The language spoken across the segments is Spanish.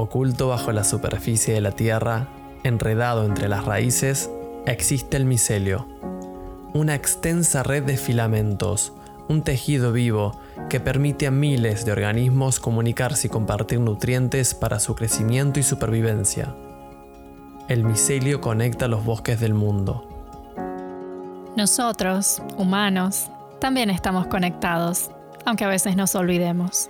Oculto bajo la superficie de la tierra, enredado entre las raíces, existe el micelio, una extensa red de filamentos, un tejido vivo que permite a miles de organismos comunicarse y compartir nutrientes para su crecimiento y supervivencia. El micelio conecta los bosques del mundo. Nosotros, humanos, también estamos conectados, aunque a veces nos olvidemos.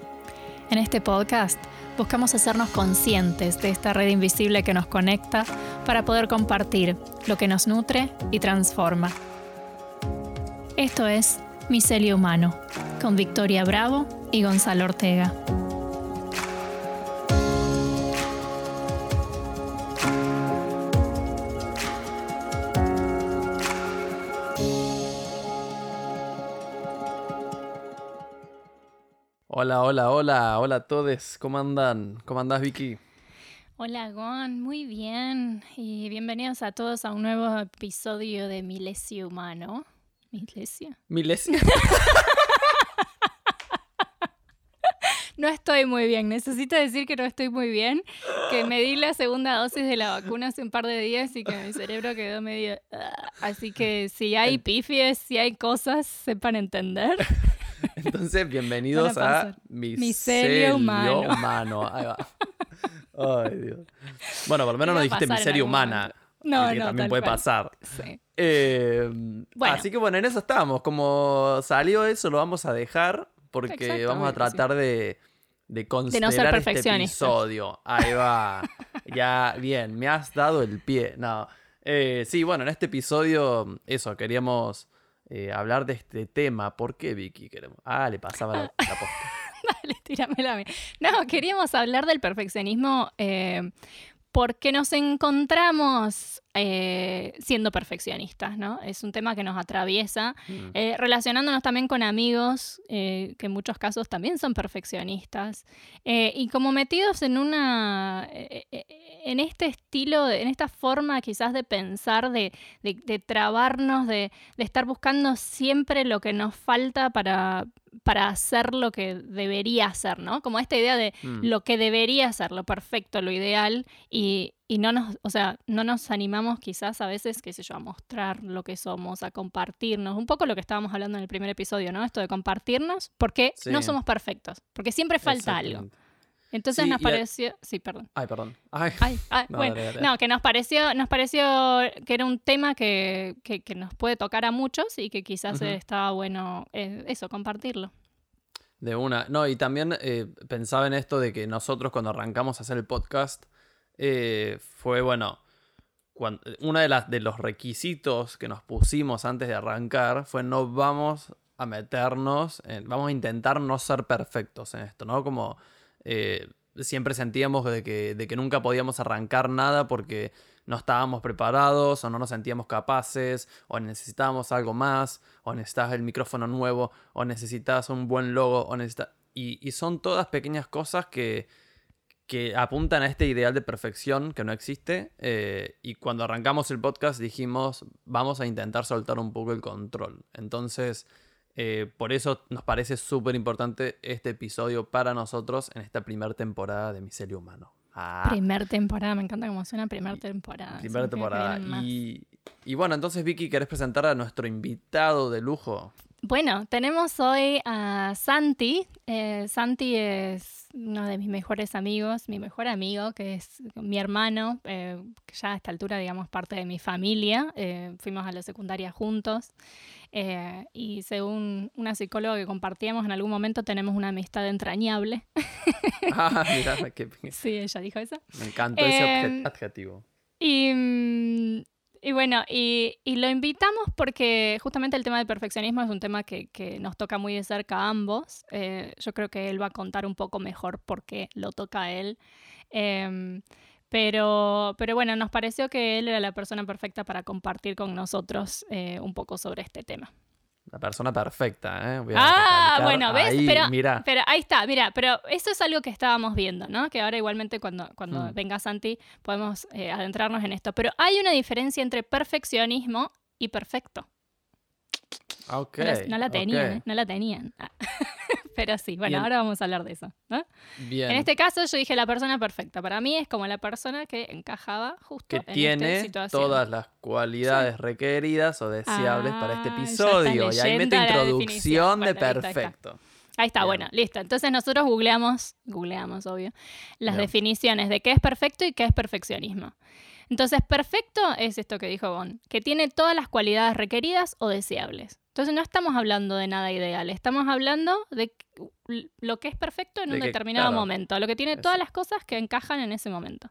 En este podcast buscamos hacernos conscientes de esta red invisible que nos conecta para poder compartir lo que nos nutre y transforma. Esto es Micelio Humano, con Victoria Bravo y Gonzalo Ortega. Hola, hola, hola, hola a todos, ¿cómo andan? ¿Cómo andás, Vicky? Hola, Gon, muy bien. Y bienvenidos a todos a un nuevo episodio de Milesio Humano. ¿Milesio? ¿Milesio? no estoy muy bien. Necesito decir que no estoy muy bien. Que me di la segunda dosis de la vacuna hace un par de días y que mi cerebro quedó medio. Ah, así que si hay pifies, si hay cosas, sepan entender. Entonces, bienvenidos a Miserio Humano. humano. Ahí va. Ay, Dios. Bueno, por lo menos no dijiste miseria humana. No, que también puede pasar. Sí. Eh, así que bueno, en eso estamos. Como salió eso, lo vamos a dejar porque vamos a tratar de, de considerar este episodio. Ahí va. ya, bien, me has dado el pie. No. Eh, sí, bueno, en este episodio, eso, queríamos eh, hablar de este tema. ¿Por qué, Vicky? Queremos... Ah, le pasaba la, la. Dale, tíramela a mí. No, queríamos hablar del perfeccionismo eh, porque nos encontramos eh, siendo perfeccionistas, ¿no? Es un tema que nos atraviesa, mm. eh, relacionándonos también con amigos, eh, que en muchos casos también son perfeccionistas, y como metidos en una, en este estilo, en esta forma quizás de pensar, de, de, trabarnos, de, de estar buscando siempre lo que nos falta para, para hacer lo que debería ser, ¿no? Como esta idea de mm. lo que debería ser, lo perfecto, lo ideal, y, y, no nos, o sea, no nos animamos quizás a veces, qué sé yo, a mostrar lo que somos, a compartirnos, un poco lo que estábamos hablando en el primer episodio, ¿no? Esto de compartirnos, porque no somos perfectos, porque siempre falta algo. Entonces nos pareció. Sí, perdón. Ay, perdón. Ay, ay, no, bueno. No, que nos pareció, nos pareció que era un tema que, que, nos puede tocar a muchos y que quizás estaba bueno eh, eso, compartirlo. De una. No, y también eh, pensaba en esto de que nosotros cuando arrancamos a hacer el podcast, eh, fue bueno. Cuando, una de las de los requisitos que nos pusimos antes de arrancar fue no vamos a meternos, vamos a intentar no ser perfectos en esto, ¿no? Como eh, siempre sentíamos de que, de que nunca podíamos arrancar nada porque no estábamos preparados o no nos sentíamos capaces o necesitábamos algo más o necesitabas el micrófono nuevo o necesitas un buen logo o y, son todas pequeñas cosas que, que apuntan a este ideal de perfección que no existe eh, y cuando arrancamos el podcast dijimos vamos a intentar soltar un poco el control entonces eh, por eso nos parece súper importante este episodio para nosotros en esta primera temporada de Micelio Humano. Ah. Primer temporada, me encanta cómo suena primer temporada. Primera temporada. Y, y, bueno, entonces Vicky, ¿querés presentar a nuestro invitado de lujo? Bueno, tenemos hoy a Santi. Eh, Santi es uno de mis mejores amigos, mi mejor amigo, que es mi hermano, eh, que ya a esta altura, digamos, parte de mi familia. fuimos a la secundaria juntos. Eh, y según una psicóloga que compartíamos en algún momento, tenemos una amistad entrañable. ah, mira, qué... Sí, ella dijo eso. Me encanta ese em, adjetivo. Y, mm, y bueno, y, lo invitamos porque justamente el tema del perfeccionismo es un tema que, nos toca muy de cerca a ambos. Eh, yo creo que él va a contar un poco mejor por qué lo toca a él. Eh, pero, pero bueno, nos pareció que él era la persona perfecta para compartir con nosotros eh, un poco sobre este tema. La persona perfecta, ¿eh? ah, bueno, ¿ves? pero, mira. pero ahí está, mira, pero eso es algo que estábamos viendo, ¿no? Que ahora igualmente cuando, cuando mm. venga Santi podemos eh, adentrarnos en esto. Pero hay una diferencia entre perfeccionismo y perfecto. Ok. no, la tenían, ok. ¿eh? no la tenían. Ah. Pero sí, bueno, Bien. ahora vamos a hablar de eso. ¿no? Bien. En este caso yo dije la persona perfecta. Para mí es como la persona que encajaba justo que en esta tiene situación. todas las cualidades requeridas o deseables para este Ah, episodio. Y ahí mete introducción de Bueno, ahí está. perfecto. Ahí está, bueno, listo. Entonces nosotros googleamos, googleamos, obvio, las Bien. definiciones de qué es perfecto y qué es perfeccionismo. Entonces, perfecto es esto que dijo Gon, que tiene todas las cualidades requeridas o deseables. Entonces, no estamos hablando de nada ideal, estamos hablando de lo que es perfecto en De un que, determinado claro, momento, lo que tiene todas las cosas que encajan en ese momento.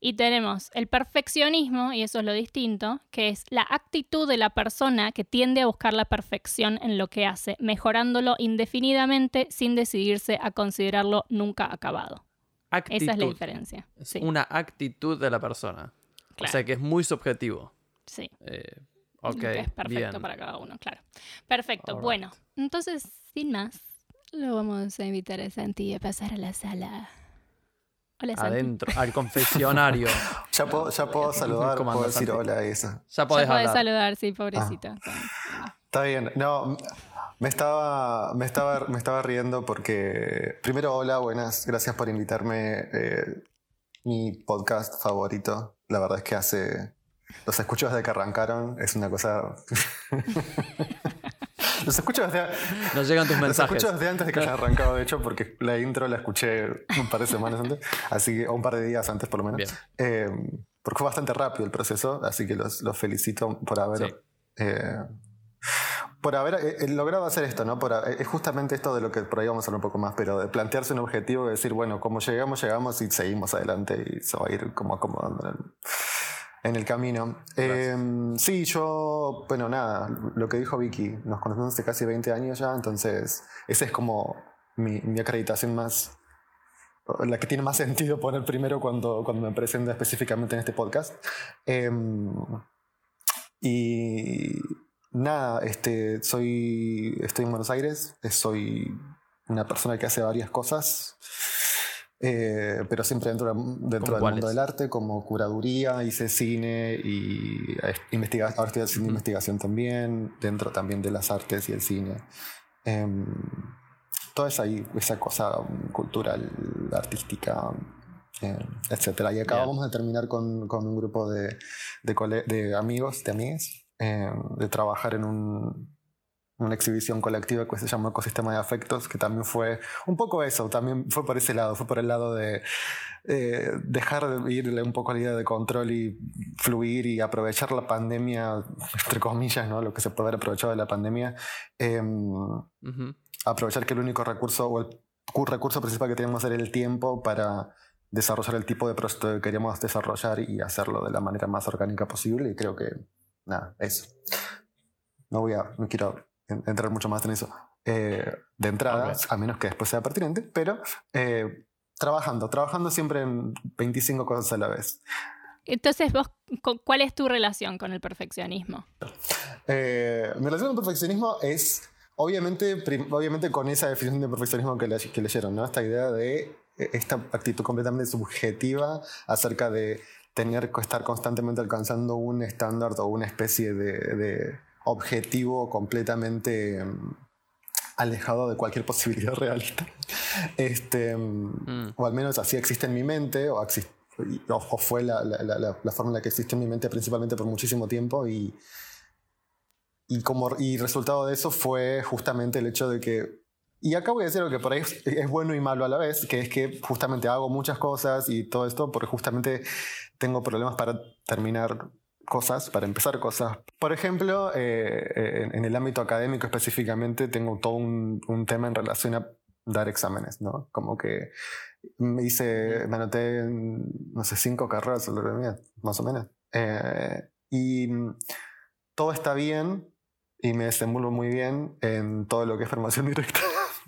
Y tenemos el perfeccionismo, y eso es lo distinto, que es la actitud de la persona que tiende a buscar la perfección en lo que hace, mejorándolo indefinidamente sin decidirse a considerarlo nunca acabado. Actitud. Esa es la diferencia. Es Sí, una actitud de la persona. O claro, sea que es muy subjetivo. sí. Eh, ok, que es perfecto bien. para cada uno, claro. Perfecto. Bueno, entonces, sin más, lo vamos a invitar a Santi a pasar a la sala. Hola, Santi. Adentro, al confesionario. Ya puedo, ya puedo saludar, ¿Cómo puedo decir Santi? hola y eso. Ya Ya podés podés hablar. saludar, sí, pobrecita. Está bien. No, me estaba, me estaba, me estaba riendo porque. Primero, hola, buenas. Gracias por invitarme. eh, mi podcast favorito. La verdad es que hace. Los escucho desde que arrancaron. Es una cosa. los escucho desde. Nos llegan tus Los mensajes. escucho desde antes de que hayan arrancado, de hecho, porque la intro la escuché un par de semanas antes, así que, o un par de días antes por lo menos. Bien. Eh, porque fue bastante rápido el proceso, así que los, los felicito por haber. Sí. eh, por haber eh, eh, logrado hacer esto, ¿no? Por, ha- es justamente esto de lo que por ahí vamos a hablar un poco más, pero de plantearse un objetivo y decir, bueno, como llegamos, llegamos y seguimos adelante y se va a ir como acomodando en el, en el camino. Eh, sí, yo, bueno, nada, lo que dijo Vicky, nos conocemos hace casi 20 años ya, entonces esa es como mi, mi acreditación más, la que tiene más sentido poner primero cuando, cuando me presento específicamente en este podcast. Eh, y nada, este, soy, estoy en Buenos Aires, eh, soy una persona que hace varias cosas, eh, pero siempre dentro, de- dentro del mundo del arte, como curaduría, hice cine y eh, investiga ahora estoy haciendo investigación también, dentro también de las artes y el cine. Em, toda esa, esa cosa cultural, artística, eh, etcétera. Y acabamos de terminar con, con un grupo de, de amigos, de amigas, eh, de trabajar en un- una exhibición colectiva que se llama Ecosistema de Afectos, que también fue un poco eso, también fue por ese lado, fue por el lado de eh, dejar de irle un poco a la idea de control y fluir y aprovechar la pandemia, entre comillas, ¿no? lo que se puede haber aprovechado de la pandemia. em, Ujú. aprovechar que el único recurso o el cu- recurso principal que teníamos era el tiempo para desarrollar el tipo de proyecto que queríamos desarrollar y hacerlo de la manera más orgánica posible y creo que nada, eso. No voy a, no quiero en- entrar mucho más en eso eh, de entrada, a menos que después sea pertinente, pero eh, trabajando, trabajando siempre en 25 cosas a la vez. Entonces, vos, cu- ¿cuál es tu relación con el perfeccionismo? Eh, mi relación con el perfeccionismo es, obviamente, obviamente con esa definición de perfeccionismo que, le- que leyeron, ¿no? Esta idea de eh, esta actitud completamente subjetiva acerca de tener que estar constantemente alcanzando un estándar o una especie de, de objetivo completamente mm, alejado de cualquier posibilidad realista. Este, mm, Mm. O al menos así existe en mi mente, o, exis- y- o- o fue la, la- la- la forma en la que existe en mi mente principalmente por muchísimo tiempo y, y, como, y resultado de eso fue justamente el hecho de que, y acá voy a decir algo que por ahí es, es bueno y malo a la vez, que es que justamente hago muchas cosas y todo esto porque justamente tengo problemas para terminar cosas, para empezar cosas. Por ejemplo, eh, en, en el ámbito académico específicamente tengo todo un, un tema en relación a dar exámenes, ¿no? Como que me hice, me anoté no sé, cinco carreras más o menos. Eh, y todo está bien y me desenvuelvo muy bien en todo lo que es formación directa.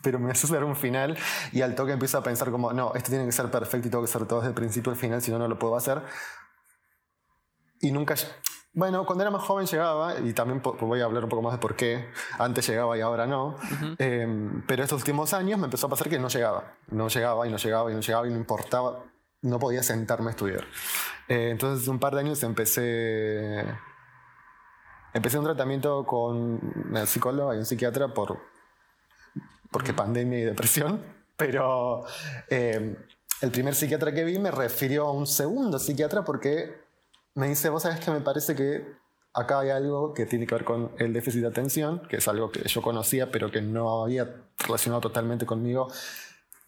Pero me hace hacer un final y al toque empiezo a pensar como, no, esto tiene que ser perfecto y tengo que ser todo desde el principio al final, si no, no lo puedo hacer. Y nunca... Bueno, cuando era más joven llegaba, y también voy a hablar un poco más de por qué antes llegaba y ahora no, Ujú. eh, pero estos últimos años me empezó a pasar que no llegaba, no llegaba y no llegaba y no llegaba y no importaba, no podía sentarme a estudiar. Eh, entonces, un par de años empecé empecé un tratamiento con una psicóloga y un psiquiatra por, porque pandemia y depresión, pero eh, el primer psiquiatra que vi me refirió a un segundo psiquiatra porque me dice, vos sabés que me parece que acá hay algo que tiene que ver con el déficit de atención, que es algo que yo conocía pero que no había relacionado totalmente conmigo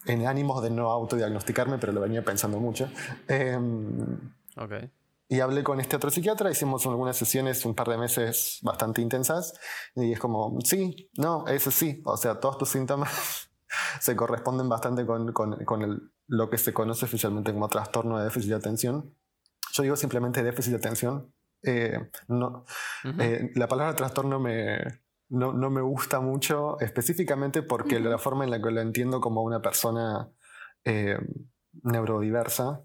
en ánimos de no autodiagnosticarme, pero lo venía pensando mucho. Em, ok. Y hablé con este otro psiquiatra, hicimos algunas sesiones un par de meses bastante intensas y es como, sí, no, eso sí, o sea, todos tus síntomas se corresponden bastante con, con, con el, lo que se conoce oficialmente como trastorno de déficit de atención. Yo digo simplemente déficit de atención. Eh, no, eh, la palabra trastorno me, no, no, me gusta mucho, específicamente porque la forma en la que lo entiendo como una persona eh, neurodiversa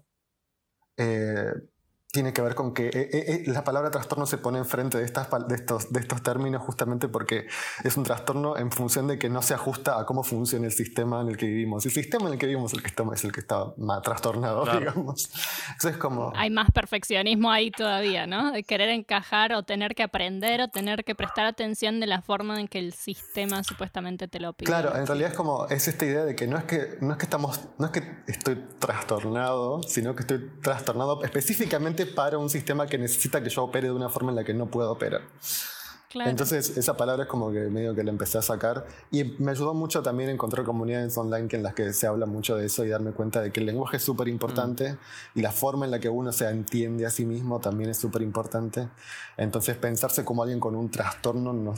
tiene que ver con que eh, eh, eh, la palabra trastorno se pone enfrente de, estas, de, estos, de estos términos justamente porque es un trastorno en función de que no se ajusta a cómo funciona el sistema en el que vivimos. El sistema en el que vivimos el que está, es el que está más trastornado, digamos. Entonces, como... Hay más perfeccionismo ahí todavía, ¿no? De querer encajar o tener que aprender o tener que prestar atención de la forma en que el sistema supuestamente te lo pide. Claro, en realidad es como, es esta idea de que no es que, no es que estamos, no es que estoy trastornado, sino que estoy trastornado específicamente para un sistema que necesita que yo opere de una forma en la que no puedo operar. Entonces, esa palabra es como que medio que la empecé a sacar. Y me ayudó mucho también a encontrar comunidades online en las que se habla mucho de eso y darme cuenta de que el lenguaje es súper importante mm. y la forma en la que uno se entiende a sí mismo también es súper importante. Entonces, pensarse como alguien con un trastorno no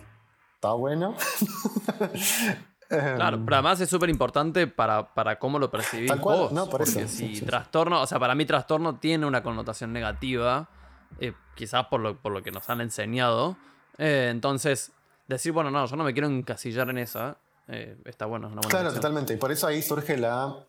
está bueno. Claro, pero además es súper importante para, para, cómo lo percibís Tal cual. No, por porque si trastorno, o sea, para mí trastorno tiene una connotación negativa, eh, quizás por lo, por lo que nos han enseñado. Eh, entonces, decir, bueno, no, yo no me quiero encasillar en esa, eh, está bueno, es una buena Claro, totalmente. Y por eso ahí surge la,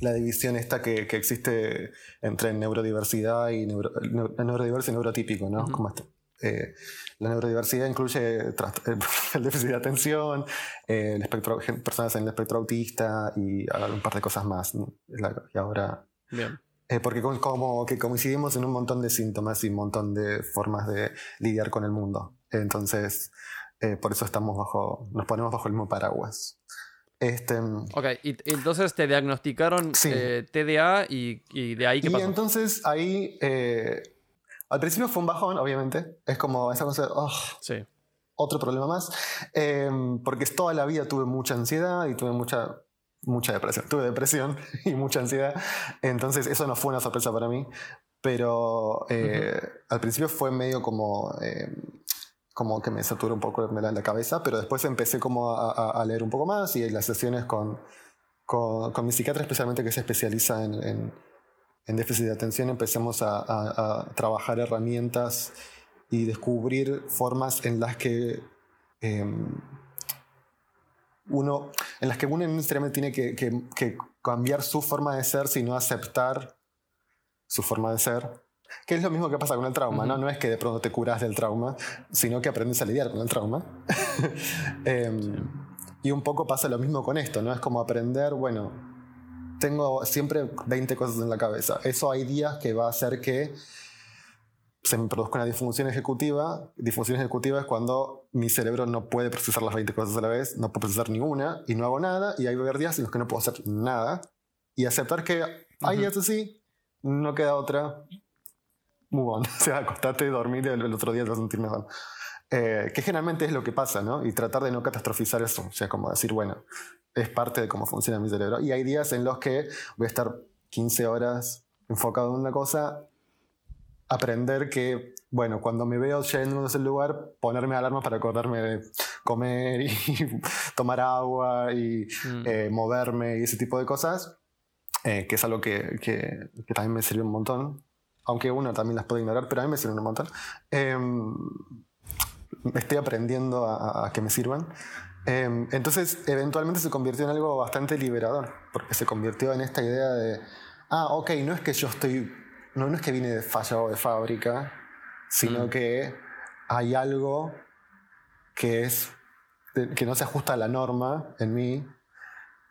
la división esta que, que, existe entre neurodiversidad y neuro, neurodiverso y neurotípico, ¿no? Como este, eh, la neurodiversidad incluye el déficit de atención, el espectro, personas en el espectro autista y un par de cosas más. Y ahora. Bien. Eh, porque como que coincidimos en un montón de síntomas y un montón de formas de lidiar con el mundo. Entonces, eh, por eso estamos bajo, nos ponemos bajo el mismo paraguas. Este, ok, y entonces te diagnosticaron TDA y, y, de ahí qué y entonces ahí al principio fue un bajón, obviamente. Es como esa cosa de, oh, sí. otro problema más. Em, porque toda la vida tuve mucha ansiedad y tuve mucha, mucha depresión. Tuve depresión y mucha ansiedad. Entonces eso no fue una sorpresa para mí. Pero eh, al principio fue medio como, em, como que me saturó un poco la, la cabeza. Pero después empecé como a, leer un poco más y las sesiones con, con, con mi psiquiatra especialmente que se especializa en en déficit de atención empecemos a, trabajar herramientas y descubrir formas en las que em, uno, en las que uno necesariamente tiene que, cambiar su forma de ser, sino aceptar su forma de ser. Que es lo mismo que pasa con el trauma, ¿no? No es que de pronto te curas del trauma, sino que aprendes a lidiar con el trauma. Em, y un poco pasa lo mismo con esto, ¿no? Es como aprender, bueno, tengo siempre 20 cosas en la cabeza. Eso hay días que va a hacer que se me produzca una disfunción ejecutiva. Disfunción ejecutiva es cuando mi cerebro no puede procesar las 20 cosas a la vez, no puede procesar ninguna y no hago nada. Y hay días en los que no puedo hacer nada. Y aceptar que hay días así, no queda otra. Move on. O sea, acostarte, dormir y el, otro día te vas a sentir mejor. Eh, que generalmente es lo que pasa, ¿no? Y tratar de no catastrofizar eso. O sea, como decir, bueno, es parte de cómo funciona mi cerebro. Y hay días en los que voy a estar 15 horas enfocado en una cosa, aprender que, bueno, cuando me veo yendo a ese lugar, ponerme alarma para acordarme de comer y tomar agua y mm. eh, moverme y ese tipo de cosas, eh, que es algo que, que, también me sirve un montón, aunque uno también las puede ignorar, pero a mí me sirven un montón. Estoy aprendiendo a, a que me sirvan. Em, entonces, eventualmente se convirtió en algo bastante liberador, porque se convirtió en esta idea de, ah, ok, no es que yo estoy, no, no es que vine de fallado de fábrica, sino mm. que hay algo que es, que no se ajusta a la norma en mí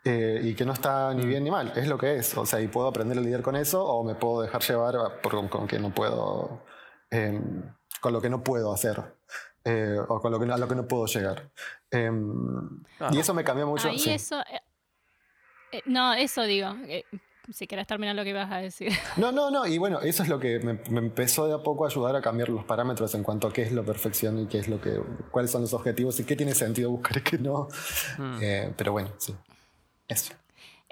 eh, y que no está ni mm. bien ni mal, es lo que es, o sea, y puedo aprender a lidiar con eso o me puedo dejar llevar por, con, que no puedo, em, con lo que no puedo hacer. Eh, o con lo que, a lo que no puedo llegar. Em, y eso me cambió mucho. Ahí eso... Eh, eh, no, eso digo. si querés terminar lo que ibas a decir. No, no, no. Y bueno, eso es lo que me, empezó de a poco a ayudar a cambiar los parámetros en cuanto a qué es la perfección y qué es lo que, cuáles son los objetivos y qué tiene sentido buscar y qué no. Hmm. pero bueno, sí. Eso.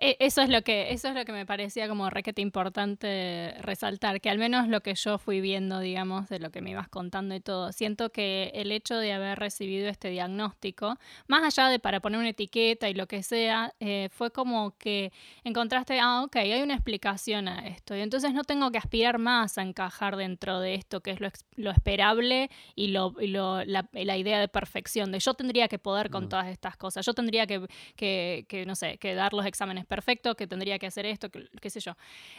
E, eso es lo que, eso es lo que me parecía como requete importante resaltar, que al menos lo que yo fui viendo, digamos, de lo que me ibas contando y todo, siento que el hecho de haber recibido este diagnóstico, más allá de para poner una etiqueta y lo que sea, eh, fue como que encontraste, ah, ok, hay una explicación a esto, y entonces no tengo que aspirar más a encajar dentro de esto, que es lo, lo esperable y, lo, y lo, la, la, idea de perfección, de yo tendría que poder con todas estas cosas, yo tendría que, que, que, no sé, que dar los exámenes perfecto, que tendría que hacer esto, que, qué sé yo.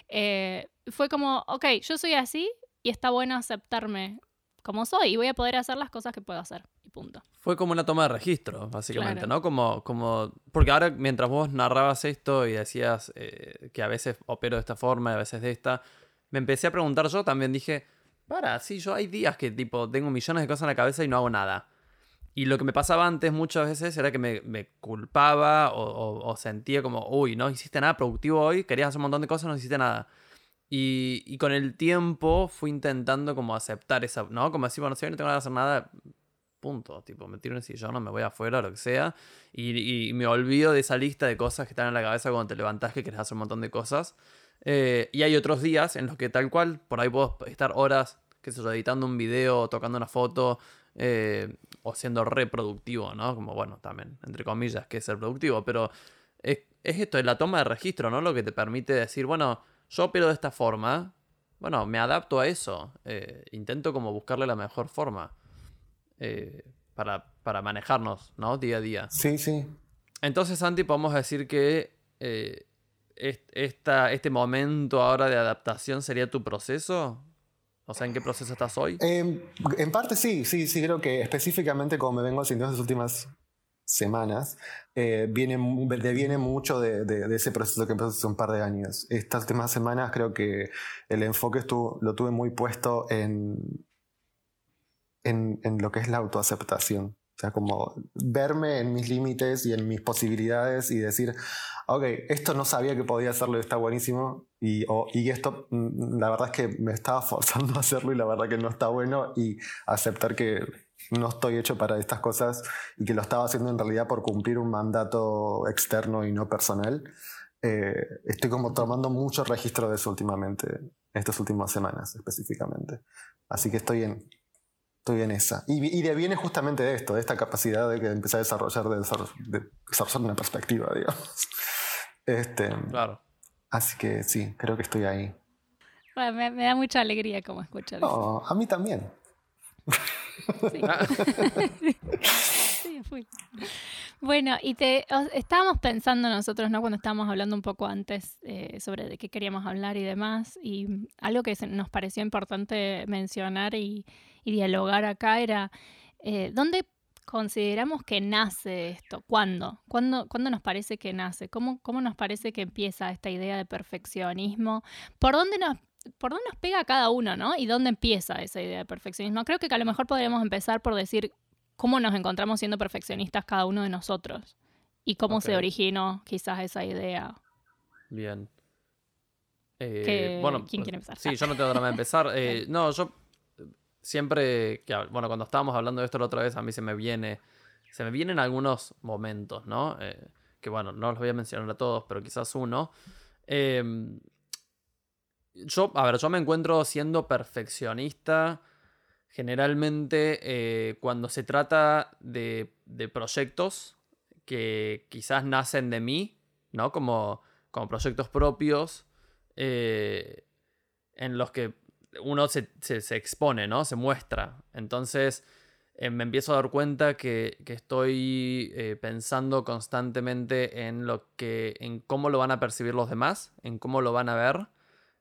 Eh, fue como, ok, yo soy así y está bueno aceptarme como soy y voy a poder hacer las cosas que puedo hacer. Y punto. Fue como una toma de registro, básicamente, ¿no? Como, como. Porque ahora, mientras vos narrabas esto y decías eh, que a veces opero de esta forma y a veces de esta, me empecé a preguntar yo también. Dije, para, sí, yo hay días que tipo tengo millones de cosas en la cabeza y no hago nada. Y lo que me pasaba antes muchas veces era que me, me culpaba o, sentía como, uy, no hiciste nada productivo hoy, querías hacer un montón de cosas, no hiciste nada. Y, y, con el tiempo fui intentando como aceptar esa, ¿no? Como decir, bueno, si hoy no tengo nada que hacer nada, punto. Tipo, me tiro en el sillón, no me voy afuera, lo que sea. Y, y, me olvido de esa lista de cosas que están en la cabeza cuando te levantás que querés hacer un montón de cosas. Eh, y hay otros días en los que tal cual, por ahí puedo estar horas, qué sé yo, editando un video, tocando una foto, eh, o siendo reproductivo, ¿no? Como bueno, también, entre comillas, que es ser productivo, pero es, esto, es la toma de registro, ¿no? Lo que te permite decir, bueno, yo opero de esta forma, bueno, me adapto a eso, eh, intento como buscarle la mejor forma eh, para, para, manejarnos, ¿no? Día a día. Sí, sí. Entonces, Santi, podemos decir que esta, este momento ahora de adaptación sería tu proceso. O sea, ¿en qué proceso estás hoy? Em, en parte sí, sí, sí, creo que específicamente como me vengo haciendo las últimas semanas, eh, viene, deviene mucho de, de, ese proceso que empezó hace un par de años. Estas últimas semanas creo que el enfoque estuvo, lo tuve muy puesto en, en, en lo que es la autoaceptación. O sea, como verme en mis límites y en mis posibilidades y decir, ok, esto no sabía que podía hacerlo y está buenísimo. Y, y esto, mm, la verdad es que me estaba forzando a hacerlo y la verdad que no está bueno. Y aceptar que no estoy hecho para estas cosas y que lo estaba haciendo en realidad por cumplir un mandato externo y no personal. Eh, estoy como tomando mucho registro de eso últimamente, estas últimas semanas específicamente. Así que estoy en, Estoy en esa. Y, y viene justamente de esto, de esta capacidad de que empecé a desarrollar, de desarrollar, una perspectiva, digamos. Este, claro. Así que sí, creo que estoy ahí. me, da mucha alegría como escuchar no, A mí también. Sí. sí, fui. Bueno, y te estábamos pensando nosotros, ¿no? Cuando estábamos hablando un poco antes eh, sobre de qué queríamos hablar y demás, y algo que nos pareció importante mencionar y, y dialogar acá era, eh, ¿dónde consideramos que nace esto? ¿Cuándo? ¿Cuándo, ¿Cuándo, nos parece que nace? ¿Cómo, ¿Cómo nos parece que empieza esta idea de perfeccionismo? ¿Por dónde nos, por dónde nos pega cada uno, ¿no? ¿Y dónde empieza esa idea de perfeccionismo? Creo que a lo mejor podríamos empezar por decir cómo nos encontramos siendo perfeccionistas cada uno de nosotros y cómo se originó quizás esa idea. Bien. Eh, bueno, ¿Quién quiere empezar? Sí, yo no tengo drama de empezar. Eh, no, yo siempre, que, bueno, cuando estábamos hablando de esto la otra vez, a mí se me viene, se me vienen algunos momentos, ¿no? Eh, que bueno, no los voy a mencionar a todos, pero quizás uno. Em, yo, a ver, yo me encuentro siendo perfeccionista generalmente eh, cuando se trata de, de, proyectos que quizás nacen de mí, ¿no? Como, como proyectos propios, eh, en los que uno se, expone, ¿no? Se muestra. Entonces eh, me empiezo a dar cuenta que, estoy eh, pensando constantemente en lo que. en cómo lo van a percibir los demás, en cómo lo van a ver.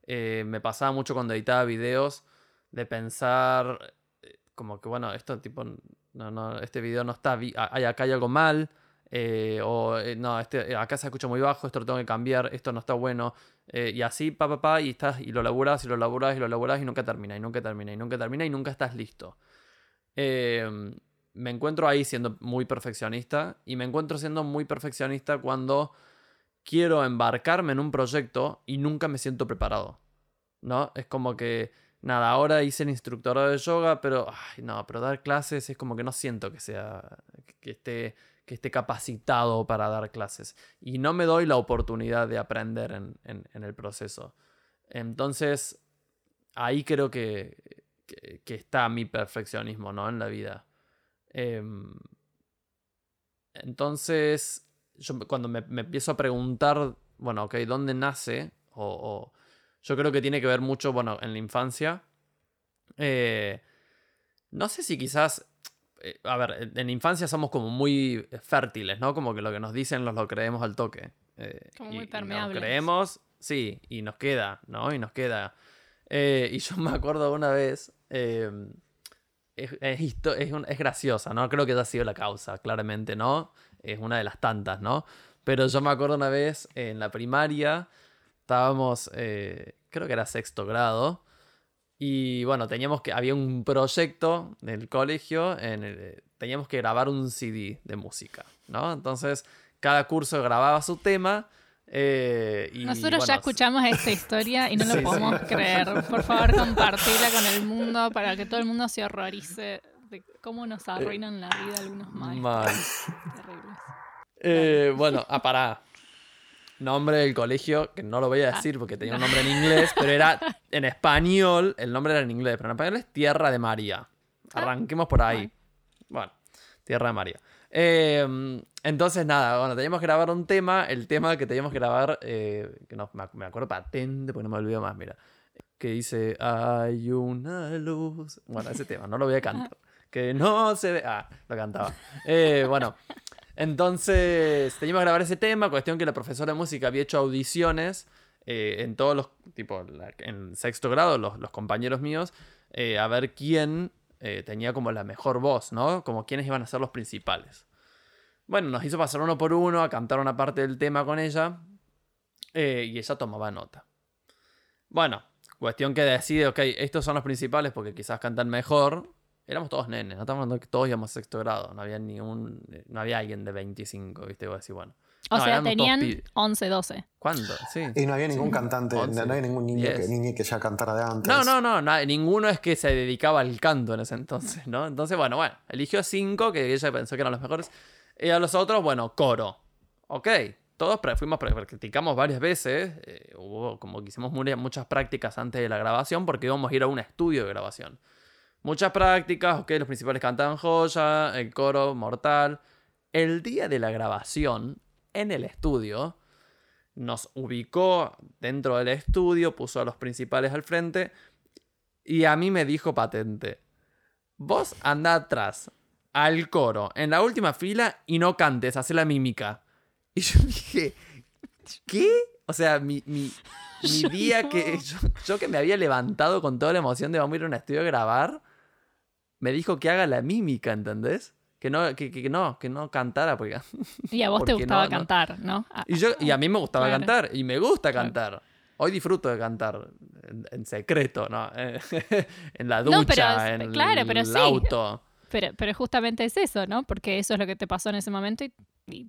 Eh, me pasaba mucho cuando editaba videos de pensar como que bueno, esto tipo. No, no, este video no está. Hay, acá hay algo mal. O no, este, acá se escucha muy bajo, esto lo tengo que cambiar, esto no está bueno. Eh, y así, pa, pa, pa, y, estás, y lo laburas, y lo laburas, y lo laburas, y nunca termina, y nunca termina, y nunca termina, y nunca estás listo. Eh, me encuentro ahí siendo muy perfeccionista y me encuentro siendo muy perfeccionista cuando quiero embarcarme en un proyecto y nunca me siento preparado. ¿No? Es como que, nada, ahora hice el instructor de yoga, pero, ay, no, pero dar clases es como que no siento que sea, que esté, que esté capacitado para dar clases. Y no me doy la oportunidad de aprender en, en, el proceso. Entonces, ahí creo que, que, está mi perfeccionismo, ¿no? En la vida. Em, entonces, yo cuando me, empiezo a preguntar, bueno, ok, ¿dónde nace? O, yo creo que tiene que ver mucho, bueno, en la infancia. Eh, no sé si quizás, eh, a ver, en la infancia somos como muy fértiles, ¿no? Como que lo que nos dicen nos lo creemos al toque. Eh, como muy permeables. lo creemos, sí, y nos queda, ¿no? Y nos queda. y yo me acuerdo una vez, em, es, es, es, graciosa, ¿no? Creo que esa ha sido la causa, claramente, ¿no? Es una de las tantas, ¿no? Pero yo me acuerdo una vez en la primaria, estábamos, eh, creo que era sexto grado, y bueno, teníamos que, había un proyecto del colegio, en el, teníamos que grabar un CD de música, ¿no? Entonces, cada curso grababa su tema eh, Nosotros ya escuchamos esta historia y no lo podemos creer. Por favor, compartila con el mundo para que todo el mundo se horrorice de cómo nos arruinan la vida algunos maestros. Terribles. Eh, bueno, a parar. Nombre del colegio, que no lo voy a decir porque tenía un nombre en inglés, pero era en español, el nombre era en inglés, pero en español es Tierra de María. Ah. Arranquemos por ahí. Bueno, Tierra de María. Eh, entonces, nada, bueno, teníamos que grabar un tema. El tema que teníamos que grabar, eh, que no, me acuerdo patente, porque no me olvido más, mira. Que dice, hay una luz. Bueno, ese tema, no lo voy a cantar. Que no se ve. Ah, lo cantaba. Eh, bueno, entonces teníamos que grabar ese tema. Cuestión que la profesora de música había hecho audiciones eh, en todos los. Tipo, en sexto grado, los, los compañeros míos, a ver quién tenía como la mejor voz, ¿no? Como quiénes iban a ser los principales. Bueno, nos hizo pasar uno por uno a cantar una parte del tema con ella. Eh, y ella tomaba nota. Bueno, cuestión que decide, ok, estos son los principales porque quizás cantan mejor. Éramos todos nenes, no estamos hablando que todos íbamos a sexto grado. No había ni un, no había alguien de 25, ¿viste? Voy a decir, bueno. O sea, tenían 11, 12. ¿Cuándo? Sí. Y no había ningún cantante, no había ningún niño, que, que, ya cantara de antes. No, no, no, ninguno es que se dedicaba al canto en ese entonces, ¿no? Entonces, bueno, bueno, eligió cinco que ella pensó que eran los mejores. Y a los otros, bueno, coro. Ok, todos fuimos, practicamos varias veces. Eh, hubo como que hicimos muchas prácticas antes de la grabación porque íbamos a ir a un estudio de grabación. Muchas prácticas, ok, los principales cantaban joya, el coro mortal. El día de la grabación, en el estudio, nos ubicó dentro del estudio, puso a los principales al frente y a mí me dijo patente, vos anda atrás, al coro en la última fila y no cantes, hace la mímica. Y yo dije, ¿qué? O sea, mi, mi, día que yo, que me había levantado con toda la emoción de vamos a ir a un estudio a grabar, me dijo que haga la mímica, ¿entendés? Que no, que, que no, que no cantara. Porque, y a vos te gustaba cantar, ¿no? Y, yo, y a mí me gustaba cantar, y me gusta cantar. Hoy disfruto de cantar en, secreto, ¿no? en la ducha, en el auto. Pero, pero justamente es eso, ¿no? Porque eso es lo que te pasó en ese momento y,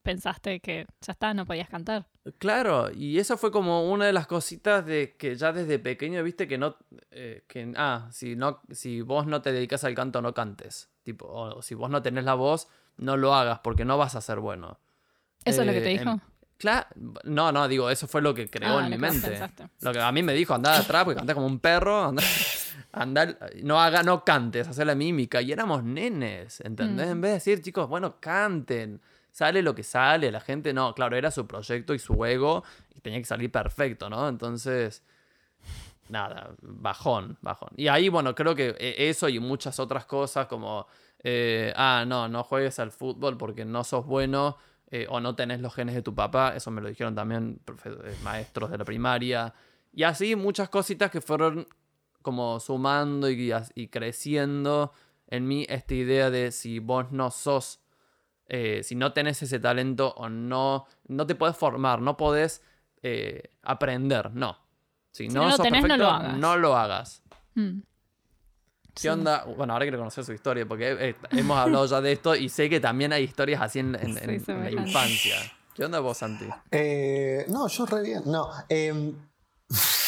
pensaste que ya está, no podías cantar. Claro, y eso fue como una de las cositas de que ya desde pequeño viste que no, eh, que, ah, si, no, si vos no te dedicas al canto, no cantes. Tipo, o, si vos no tenés la voz, no lo hagas porque no vas a ser bueno. ¿Eso es lo que te eh, dijo? Claro, no, no, digo, eso fue lo que creó ah, en mi mente. Lo que a mí me dijo, andá atrás porque cantás como un perro, andá andar, no haga, no cantes, hacer la mímica. Y éramos nenes, ¿entendés? En mm. vez de decir, chicos, bueno, canten. Sale lo que sale, la gente no, claro, era su proyecto y su ego y tenía que salir perfecto, ¿no? Entonces, nada, bajón, bajón. Y ahí, bueno, creo que e, eso y muchas otras cosas como, eh, ah, no, no juegues al fútbol porque no sos bueno eh, o no tenés los genes de tu papá, eso me lo dijeron también eh, maestros de la primaria. Y así muchas cositas que fueron como sumando y, y, creciendo en mí esta idea de si vos no sos, eh, si no tenés ese talento o no, no te puedes formar, no podés eh, aprender, no. Si, no, sos perfecto, no lo hagas. Mm. ¿Qué onda? Bueno, ahora quiero conocer su historia, porque eh, hemos hablado ya de esto y sé que también hay historias así en, en- en- Sí, en la infancia. ¿Qué onda vos, Santi? Eh, no, yo re bien. No, em,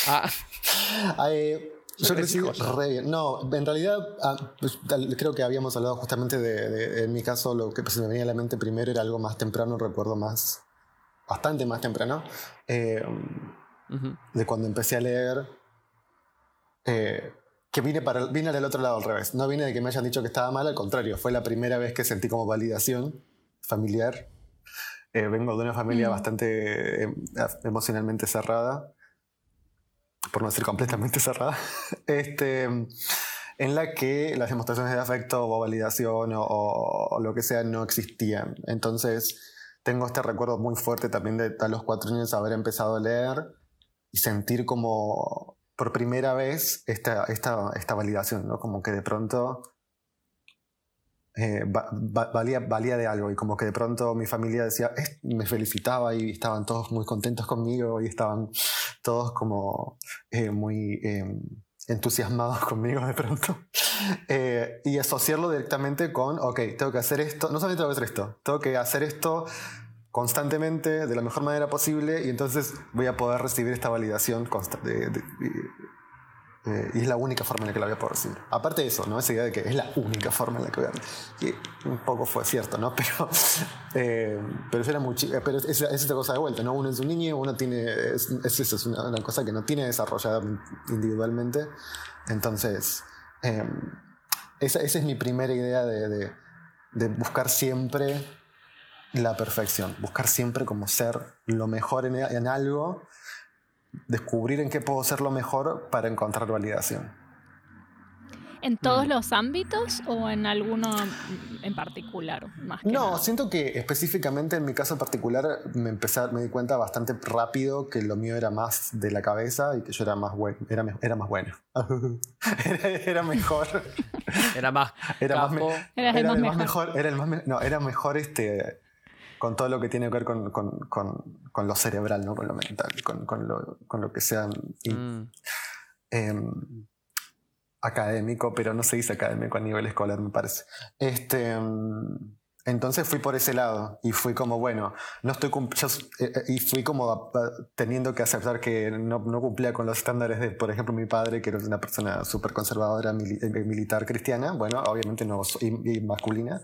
Ah, eh, Yo yo crecí re bien. No, en realidad ah, pues, creo que habíamos hablado justamente de, de- en mi caso, lo que se me venía a la mente primero era algo más temprano, recuerdo más, bastante más temprano, eh, ujú. de cuando empecé a leer. eh, que vine, para, vine del otro lado al revés. No vine de que me hayan dicho que estaba mal, al contrario, fue la primera vez que sentí como validación familiar. Eh, vengo de una familia Mm. bastante eh, emocionalmente cerrada, por no decir completamente cerrada, este, en la que las demostraciones de afecto o validación o, o- o lo que sea no existían. Entonces, tengo este recuerdo muy fuerte también de a los cuatro años haber empezado a leer y sentir como por primera vez esta, esta, esta validación, ¿no? Como que de pronto eh, va- va- valía, valía de algo y como que de pronto mi familia decía, "Eh", me felicitaba y estaban todos muy contentos conmigo y estaban todos como eh, muy eh, entusiasmados conmigo de pronto. Eh, y asociarlo directamente con, ok, tengo que hacer esto, no solamente tengo que hacer esto, tengo que hacer esto constantemente, de la mejor manera posible, y entonces voy a poder recibir esta validación y- eh, y es la única forma en la que la voy a poder recibir. Aparte de eso, ¿no? Esa idea de que es la única forma en la que voy a que un poco fue cierto, ¿no? Pero, eh, pero eso era muy Pero es, es esta cosa de vuelta, ¿no? Uno es un niño, uno tiene. Es, es una, cosa que no tiene desarrollada individualmente. Entonces, eh, esa, esa es mi primera idea de, de- de buscar siempre la perfección, buscar siempre como ser lo mejor en, en algo, descubrir en qué puedo ser lo mejor para encontrar validación. ¿En todos Mm. los ámbitos o en alguno en particular? Más que No, nada? siento que específicamente en mi caso particular me empecé, a- me di cuenta bastante rápido que lo mío era más de la cabeza y que yo era más bueno, era, era más bueno. era, era mejor. Era más Era más, me- era más el más mejor. mejor. Era el más no, era mejor este con todo lo que tiene que ver con, con- con- con lo cerebral, ¿no? Con lo mental, con, con lo, con lo que sea y- Mm. em, académico, pero no se dice académico a nivel escolar, me parece. Este, em, entonces fui por ese lado y fui como, bueno, no estoy yo eh, eh, y fui como a- a- teniendo que aceptar que no, no cumplía con los estándares de, por ejemplo, mi padre, que era una persona súper conservadora, mili- eh, militar cristiana, bueno, obviamente no soy y, y masculina,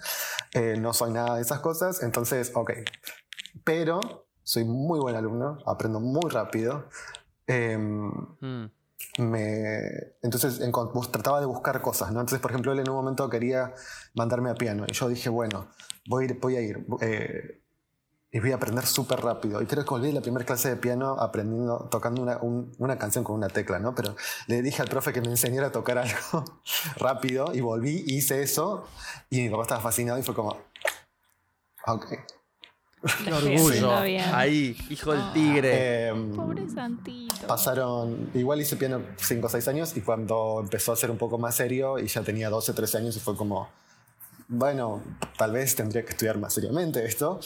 eh, no soy nada de esas cosas, entonces, ok, pero soy muy buen alumno, aprendo muy rápido. em, Mm. me, entonces bus- trataba de buscar cosas, ¿no? Entonces, por ejemplo, él en un momento quería mandarme a piano y yo dije, bueno, voy a ir, voy a ir eh, y voy a aprender súper rápido. Y creo que volví de la primera clase de piano aprendiendo, tocando una, un- una canción con una tecla, ¿no? Pero le dije al profe que me enseñara a tocar algo rápido y volví, hice eso y mi papá estaba fascinado y fue como, ok. Qué orgullo. Ahí, hijo del Ah. tigre. Em, Pobre Santito. Pasaron, igual hice piano 5 o 6 años y cuando empezó a ser un poco más serio y ya tenía 12, 13 años y fue como, bueno, tal vez tendría que estudiar más seriamente esto.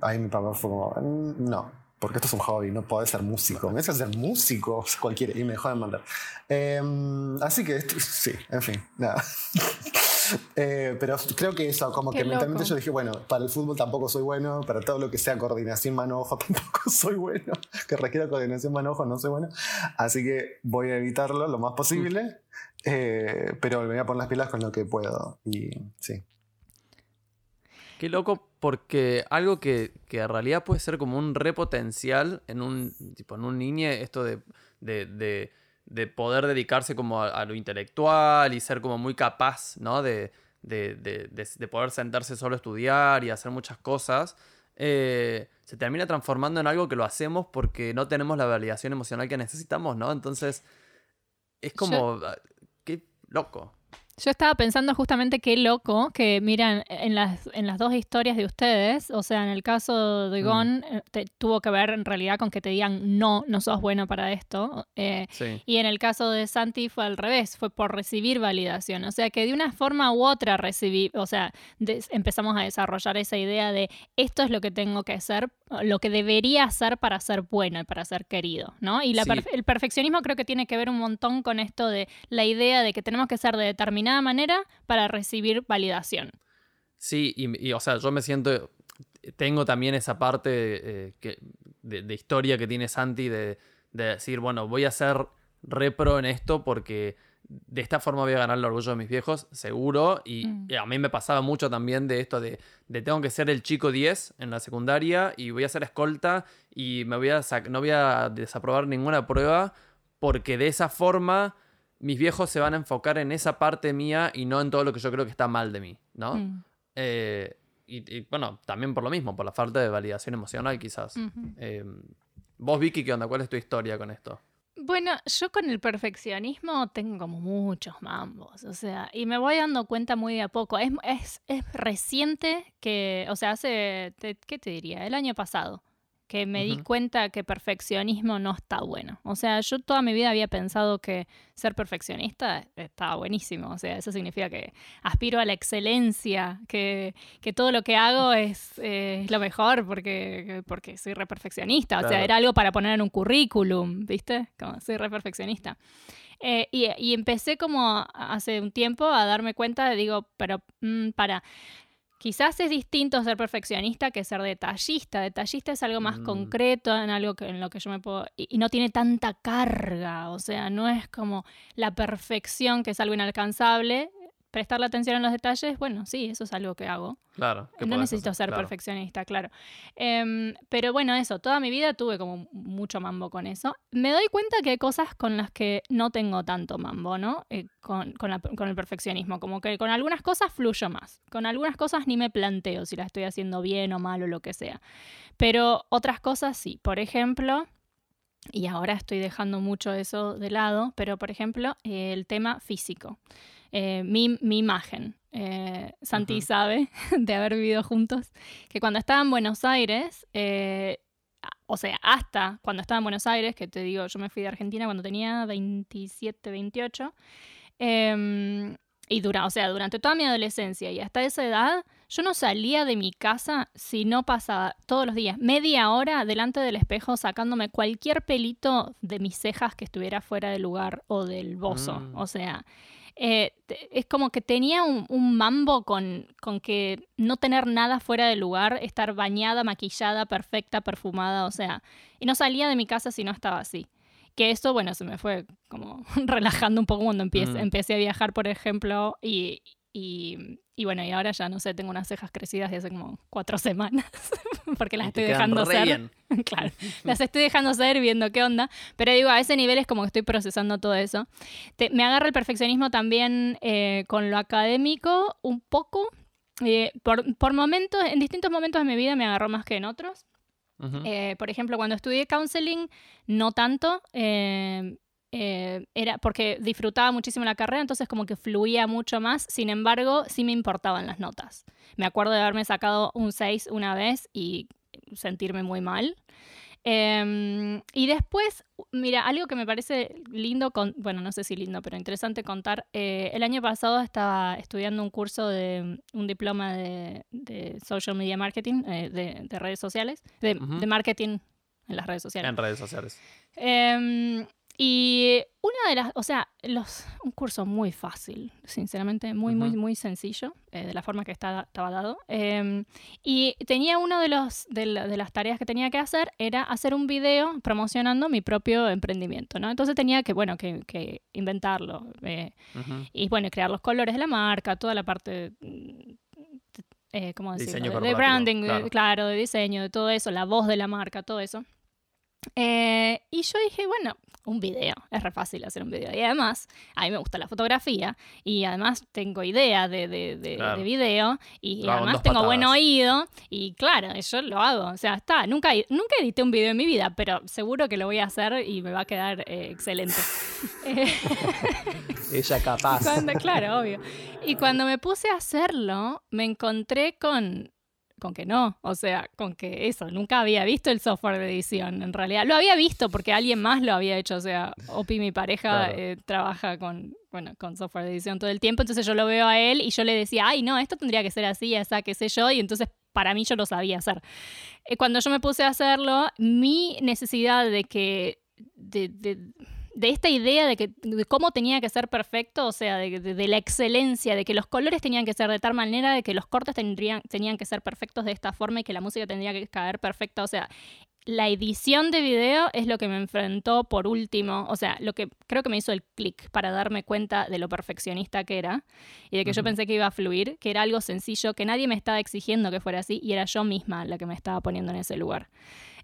Ahí mi papá fue como, "Mm, no, porque esto es un hobby, no podés ser músico. Me hace ser músico cualquiera y me dejó de mandar. Em, así que esto- sí, en fin, nada. Eh, pero creo que eso, como Qué que mentalmente loco. yo dije, bueno, para el fútbol tampoco soy bueno, para todo lo que sea coordinación mano-ojo tampoco soy bueno, que requiera coordinación mano-ojo no soy bueno, así que voy a evitarlo lo más posible, eh, pero me voy a poner las pilas con lo que puedo y sí. Qué loco, porque algo que, que en realidad puede ser como un repotencial en un, tipo, en un niño, esto de, de, de- de poder dedicarse como a, a lo intelectual y ser como muy capaz, ¿no? De, de, de- de- de poder sentarse solo a estudiar y hacer muchas cosas, eh, se termina transformando en algo que lo hacemos porque no tenemos la validación emocional que necesitamos, ¿no? Entonces, es como... ah, Qué loco. Yo estaba pensando justamente qué loco que, miran, en las, en las dos historias de ustedes, o sea, en el caso de Mm. Gon, eh, te- tuvo que ver en realidad con que te digan, no, no sos bueno para esto. eh, Sí. y en el caso de Santi fue al revés, fue por recibir validación. O sea, que de una forma u otra recibí, o sea, des- empezamos a desarrollar esa idea de esto es lo que tengo que hacer, lo que debería hacer para ser bueno y para ser querido, ¿no? Y la Sí. perfe- el perfeccionismo creo que tiene que ver un montón con esto de la idea de que tenemos que ser de determinada determinada manera para recibir validación. Sí, y, o sea, yo me siento, tengo también esa parte eh, que, de, historia que tiene Santi de, de decir, bueno, voy a ser repro en esto porque de esta forma voy a ganar el orgullo de mis viejos, seguro. Y, Mm. a mí me pasaba mucho también de esto de, de tengo que ser el chico 10 en la secundaria y voy a ser escolta y me voy a no voy a desaprobar ninguna prueba porque de esa forma mis viejos se van a enfocar en esa parte mía y no en todo lo que yo creo que está mal de mí, ¿no? Mm. Eh, y, y, bueno, también por lo mismo, por la falta de validación emocional quizás. Eh, vos, Vicky, ¿qué onda? ¿Cuál es tu historia con esto? Bueno, yo con el perfeccionismo tengo como muchos mambos, o sea, y me voy dando cuenta muy de a poco. Es, es, es reciente que, o sea, hace, te- ¿qué te diría? El año pasado, que me di cuenta que perfeccionismo no está bueno. O sea, yo toda mi vida había pensado que ser perfeccionista estaba buenísimo, o sea, eso significa que aspiro a la excelencia, que, que todo lo que hago es, eh, es lo mejor porque, porque soy re perfeccionista. O sea, era algo para poner en un currículum, ¿viste? Como soy re perfeccionista. Eh, y, y empecé como hace un tiempo a darme cuenta, digo, pero mm, para, quizás es distinto ser perfeccionista que ser detallista. Detallista es algo más Mm. concreto, en algo que, en lo que yo me puedo... Y, y no tiene tanta carga, o sea, no es como la perfección que es algo inalcanzable. Prestarle atención en los detalles, bueno, sí, eso es algo que hago. Claro. ¿qué No necesito hacer? ser Claro. perfeccionista, claro. Em, pero bueno, eso, toda mi vida tuve como mucho mambo con eso. Me doy cuenta que hay cosas con las que no tengo tanto mambo, ¿no? Eh, con, con la- con el perfeccionismo. Como que con algunas cosas fluyo más. Con algunas cosas ni me planteo si la estoy haciendo bien o mal o lo que sea. Pero otras cosas sí. Por ejemplo, y ahora estoy dejando mucho eso de lado, pero por ejemplo, el tema físico. Eh, mi, mi imagen. Eh, Santi sabe, de haber vivido juntos, que cuando estaba en Buenos Aires, eh, o sea, hasta cuando estaba en Buenos Aires, que te digo, yo me fui de Argentina cuando tenía 27, 28, em, y dura, o sea, durante toda mi adolescencia y hasta esa edad, yo no salía de mi casa si no pasaba todos los días media hora delante del espejo sacándome cualquier pelito de mis cejas que estuviera fuera del lugar o del bozo. Mm. O sea, eh, es como que tenía un, un mambo con, con que no tener nada fuera del lugar, estar bañada, maquillada, perfecta, perfumada, o sea, y no salía de mi casa si no estaba así. Que esto, bueno, se me fue como relajando un poco cuando empecé, Mm. empecé a viajar, por ejemplo, y, y, y bueno, y ahora ya no sé, tengo unas cejas crecidas de hace como cuatro semanas, porque las Y estoy dejando ser. bien. claro, las estoy dejando ser viendo qué onda. Pero digo, a ese nivel es como que estoy procesando todo eso. Te- me agarra el perfeccionismo también eh, con lo académico un poco. Eh, por, por momentos, en distintos momentos de mi vida me agarró más que en otros. Ujú. Eh, por ejemplo, cuando estudié counseling, no tanto. eh, eh, era porque disfrutaba muchísimo la carrera, entonces como que fluía mucho más. Sin embargo, sí me importaban las notas. Me acuerdo de haberme sacado un 6 una vez y sentirme muy mal. Eh, y después, mira, algo que me parece lindo, con, bueno, no sé si lindo, pero interesante contar. eh, el año pasado estaba estudiando un curso de un diploma de, de social media marketing, eh, de, de redes sociales, de, marketing en las redes sociales. En redes sociales. Y una de las, o sea, los, un curso muy fácil, sinceramente, muy, muy, muy sencillo, eh, de la forma que está, estaba dado. Em, y tenía uno de, los, de, la- de las tareas que tenía que hacer, era hacer un video promocionando mi propio emprendimiento, ¿no? Entonces tenía que, bueno, que, que inventarlo. eh, y bueno, crear los colores de la marca, toda la parte, mm, eh, ¿cómo decirlo? De- branding, claro. de diseño, de todo eso, la voz de la marca, todo eso. Eh, y yo dije, bueno, un video, es re fácil hacer un video. Y además, a mí me gusta la fotografía y además tengo idea de, de, de- Claro. de video y además tengo buen oído y claro, yo lo hago. O sea, está, nunca, nunca edité un video en mi vida, pero seguro que lo voy a hacer y me va a quedar eh, excelente. Ella capaz. cuando- claro, obvio. Y cuando me puse a hacerlo, me encontré con, con que no. O sea, con que eso, nunca había visto el software de edición, en realidad. Lo había visto porque alguien más lo había hecho. O sea, Opi, mi pareja, Claro. eh, trabaja con, bueno, con software de edición todo el tiempo. Entonces yo lo veo a él y yo le decía, ay, no, esto tendría que ser así, esa, qué sé yo. Y entonces para mí yo lo sabía hacer. Eh, Cuando yo me puse a hacerlo, mi necesidad de que... de- de- de esta idea de, que, de cómo tenía que ser perfecto, o sea, de, de, la excelencia, de que los colores tenían que ser de tal manera, de que los cortes tendrían, tenían que ser perfectos de esta forma y que la música tendría que caer perfecta. O sea, la edición de video es lo que me enfrentó por último, o sea, lo que creo que me hizo el clic para darme cuenta de lo perfeccionista que era y de que yo pensé que iba a fluir, que era algo sencillo, que nadie me estaba exigiendo que fuera así y era yo misma la que me estaba poniendo en ese lugar.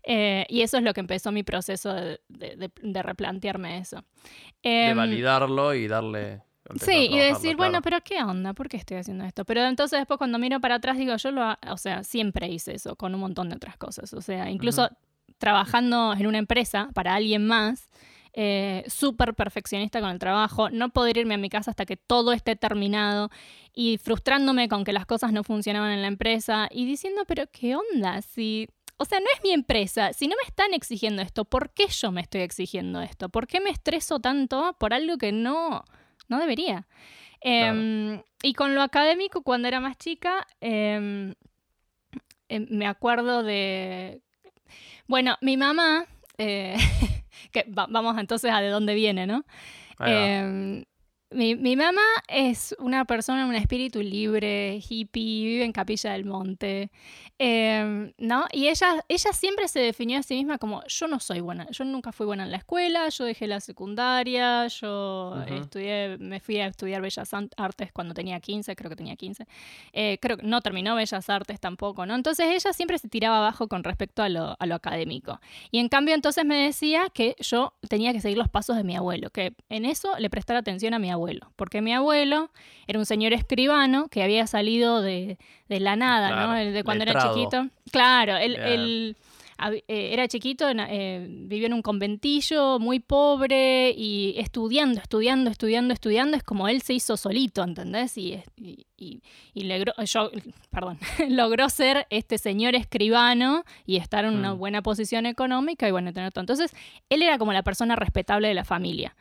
Eh, y eso es lo que empezó mi proceso de, replantearme eso. de em, validarlo y darle... Sí, y decir, bueno, pero ¿qué onda? ¿Por qué estoy haciendo esto? Pero entonces después cuando miro para atrás digo, yo lo, o sea, siempre hice eso con un montón de otras cosas. O sea, incluso trabajando en una empresa para alguien más, eh, súper perfeccionista con el trabajo, no poder irme a mi casa hasta que todo esté terminado y frustrándome con que las cosas no funcionaban en la empresa y diciendo, pero ¿qué onda? Si, o sea, no es mi empresa, si no me están exigiendo esto, ¿por qué yo me estoy exigiendo esto? ¿Por qué me estreso tanto por algo que no, no debería? Em, y con lo académico, cuando era más chica, em, em, me acuerdo de bueno, mi mamá, eh, que vamos entonces a de dónde viene, ¿no? Mi, mi, mamá es una persona, un espíritu libre, hippie, vive en Capilla del Monte, em, ¿no? Y ella, ella siempre se definió a sí misma como, yo no soy buena, yo nunca fui buena en la escuela, yo dejé la secundaria, yo estudié, me fui a estudiar Bellas Artes cuando tenía 15, creo que tenía 15, eh, creo que no terminó Bellas Artes tampoco, ¿no? Entonces ella siempre se tiraba abajo con respecto a lo, a lo académico. Y en cambio entonces me decía que yo tenía que seguir los pasos de mi abuelo, que en eso le prestara atención a mi abuelo abuelo, porque mi abuelo era un señor escribano que había salido de, la nada, ¿no? De cuando era chiquito. Claro, él, eh, era chiquito, eh, vivió en un conventillo muy pobre y estudiando, estudiando, estudiando, estudiando, es como él se hizo solito, ¿entendés? Y, y, logró, yo, perdón, logró ser este señor escribano y estar en una mm. buena posición económica y bueno, tener todo. Entonces, él era como la persona respetable de la familia.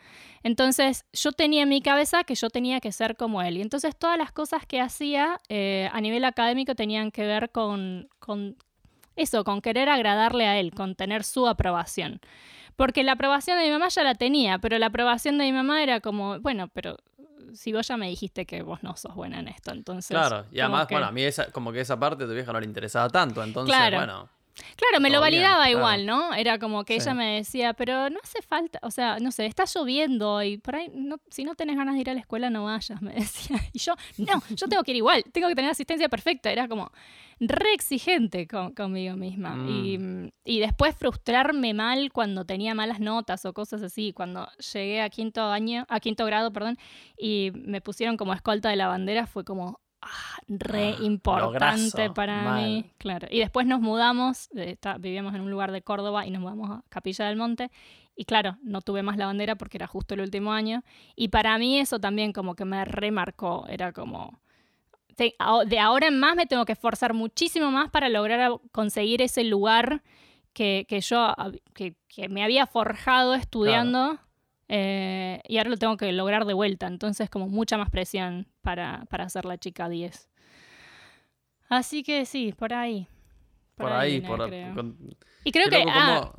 Entonces, yo tenía en mi cabeza que yo tenía que ser como él. Y entonces todas las cosas que hacía eh, a nivel académico tenían que ver con, con, eso, con querer agradarle a él, con tener su aprobación. Porque la aprobación de mi mamá ya la tenía, pero la aprobación de mi mamá era como, bueno, pero si vos ya me dijiste que vos no sos buena en esto, entonces... Claro, y además, bueno, a mí esa, como que esa parte de tu vieja no le interesaba tanto, entonces, bueno... Claro, me lo validaba igual, ¿no? Era como que ella me decía, pero no hace falta, o sea, no sé, está lloviendo y por ahí, no, si no tenés ganas de ir a la escuela, no vayas, me decía. Y yo, no, yo tengo que ir igual, tengo que tener asistencia perfecta. Era como re exigente conmigo misma. Mm. Y, después frustrarme mal cuando tenía malas notas o cosas así. Cuando llegué a quinto año, a quinto grado, perdón, y me pusieron como escolta de la bandera, fue como, Ah, re ah, importante para mí. Claro. Y después nos mudamos, vivíamos en un lugar de Córdoba y nos mudamos a Capilla del Monte. Y claro, no tuve más la bandera porque era justo el último año. Y para mí eso también como que me remarcó. Era como, de ahora en más me tengo que esforzar muchísimo más para lograr conseguir ese lugar que, yo, que, me había forjado estudiando. Eh, y ahora lo tengo que lograr de vuelta. Entonces, como mucha más presión para, para hacer la chica 10. Así que sí, por ahí. Por, ahí, por Y creo que. Ah,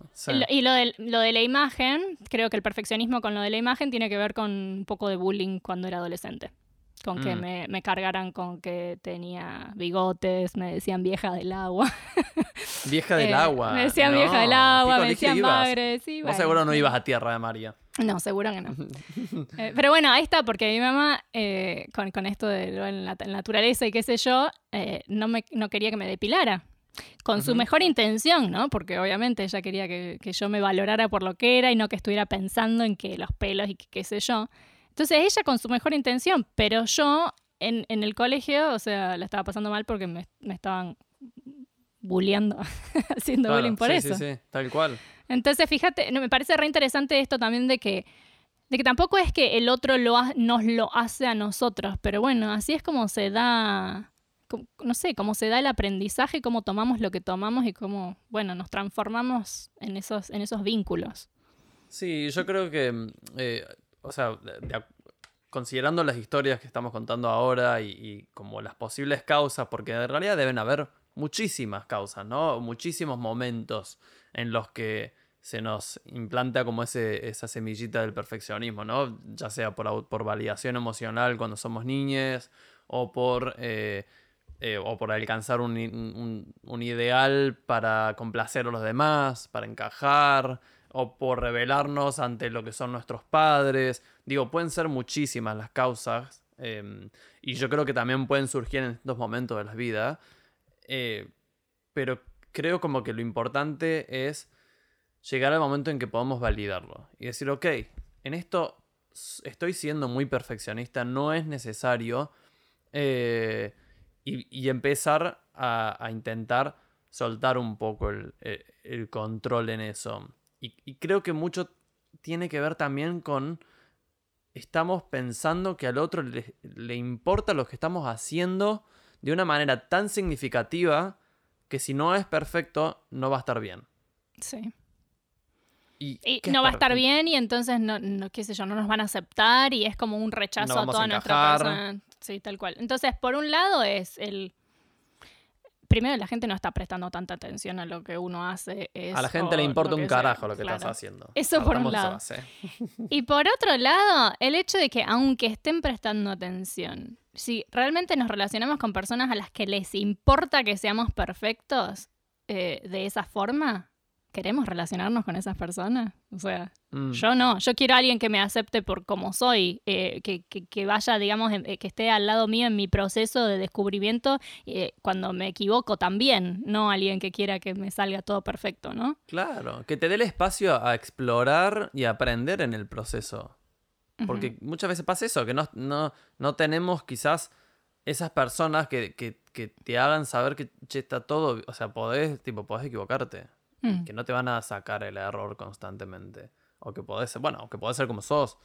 y lo de, lo de la imagen, creo que el perfeccionismo con lo de la imagen tiene que ver con un poco de bullying cuando era adolescente con que mm. me, me, cargaran con que tenía bigotes, me decían vieja del agua. Vieja del eh, agua. Me decían vieja del agua, me decían madre. Sí, Vos seguro no ibas a Tierra de María. No, seguro que no. Eh, pero bueno, ahí está, porque mi mamá, eh, con, con, esto de la, naturaleza y qué sé yo, no, me, no quería que me depilara. Con su mejor intención, ¿no? Porque obviamente ella quería que, que, yo me valorara por lo que era y no que estuviera pensando en que los pelos y qué sé yo. Entonces ella con su mejor intención, pero yo en, el colegio, o sea, la estaba pasando mal porque me, estaban bulleando, haciendo bullying por eso. Sí, sí, tal cual. Entonces, fíjate, me parece re interesante esto también de que, de que tampoco es que el otro lo nos lo hace a nosotros, pero bueno, así es como se da, no sé, cómo se da el aprendizaje, cómo tomamos lo que tomamos y cómo, bueno, nos transformamos en esos, en esos vínculos. Sí, yo creo que eh, o sea, considerando las historias que estamos contando ahora y, como las posibles causas, porque en realidad deben haber muchísimas causas, ¿no? Muchísimos momentos en los que se nos implanta como ese, esa semillita del perfeccionismo, ¿no? Ya sea por, por validación emocional cuando somos niños o por, eh, eh, o por alcanzar un, un, ideal para complacer a los demás, para encajar, o por revelarnos ante lo que son nuestros padres. Digo, pueden ser muchísimas las causas em, y yo creo que también pueden surgir en estos momentos de la vida, eh, pero creo como que lo importante es llegar al momento en que podamos validarlo y decir, ok, en esto estoy siendo muy perfeccionista, no es necesario, eh, y, empezar a, intentar soltar un poco el, eh, control en eso. Y, creo que mucho tiene que ver también con, estamos pensando que al otro le, le importa lo que estamos haciendo de una manera tan significativa que si no es perfecto, no va a estar bien. Sí. Y, no va a estar bien y entonces no, no, qué sé yo, no nos van a aceptar y es como un rechazo a toda nuestra persona. Sí, tal cual. Entonces, por un lado es el primero la gente no está prestando tanta atención a lo que uno hace. a la gente le importa un carajo lo que estás haciendo. Eso por un lado. y por otro lado, el hecho de que aunque estén prestando atención, si realmente nos relacionamos con personas a las que les importa que seamos perfectos eh, de esa forma, ¿queremos relacionarnos con esas personas? O sea, mm. yo no, yo quiero a alguien que me acepte por como soy, eh, que, vaya, digamos, eh, que esté al lado mío en mi proceso de descubrimiento cuando me equivoco también, no alguien que quiera que me salga todo perfecto, ¿no? Claro, que te dé el espacio a explorar y aprender en el proceso. Porque muchas veces pasa eso, que no, no, no tenemos quizás esas personas que, que, que, te hagan saber que che, está todo, o sea, podés, tipo, podés equivocarte. Mm. Que no te van a sacar el error constantemente. O que podés ser, bueno, que podés ser como sos.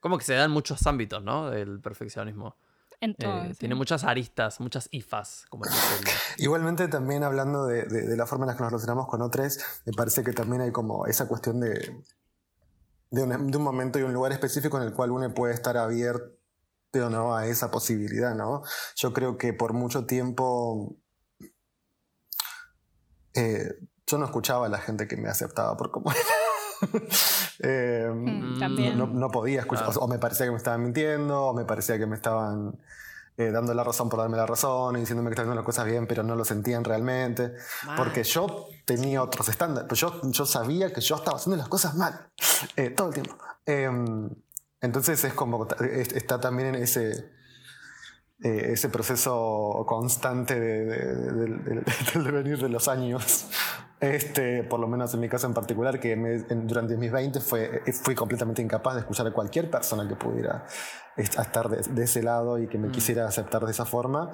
Como que se da en muchos ámbitos, ¿no? Del perfeccionismo. Eh, tiene muchas aristas, muchas ifas, como Igualmente también hablando de, de, la forma en la que nos relacionamos con otros, me parece que también hay como esa cuestión de, de, un, de un momento y un lugar específico en el cual uno puede estar abierto o no a esa posibilidad, ¿no? Yo creo que por mucho tiempo eh, yo no escuchaba a la gente que me aceptaba por cómo era. Eh, mm, no, podía escuchar, o, me parecía que me estaban mintiendo, o me parecía que me estaban eh, dando la razón por darme la razón y diciéndome que estaba haciendo las cosas bien, pero no lo sentían realmente. Porque yo tenía otros estándares, pero yo, yo sabía que yo estaba haciendo las cosas mal eh, todo el tiempo. Em, entonces es como, está también en ese eh, ese proceso constante del devenir de los años, este, por lo menos en mi caso en particular, que durante mis 20 fue, fui completamente incapaz de escuchar a cualquier persona que pudiera estar de, ese lado y que me mm. quisiera aceptar de esa forma,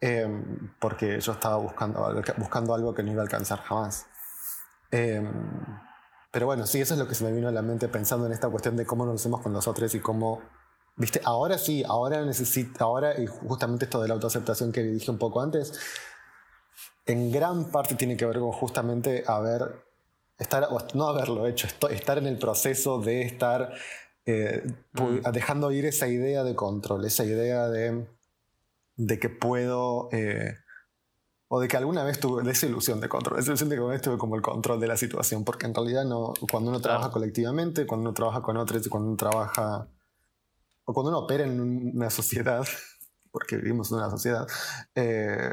em, porque yo estaba buscando, buscando algo que no iba a alcanzar jamás. Em, pero bueno, sí, eso es lo que se me vino a la mente pensando en esta cuestión de cómo nos hacemos con nosotros y cómo ¿Viste? Ahora sí, ahora necesito, ahora, y justamente esto de la autoaceptación que dije un poco antes, en gran parte tiene que ver con justamente haber, estar, no haberlo hecho, estar en el proceso de estar eh, mm. dejando ir esa idea de control, esa idea de, de que puedo, eh, o de que alguna vez tuve, esa ilusión de control, esa ilusión de que alguna vez tuve como el control de la situación, porque en realidad no, cuando uno trabaja colectivamente, cuando uno trabaja con otros cuando uno trabaja o cuando uno opera en una sociedad, porque vivimos en una sociedad, eh,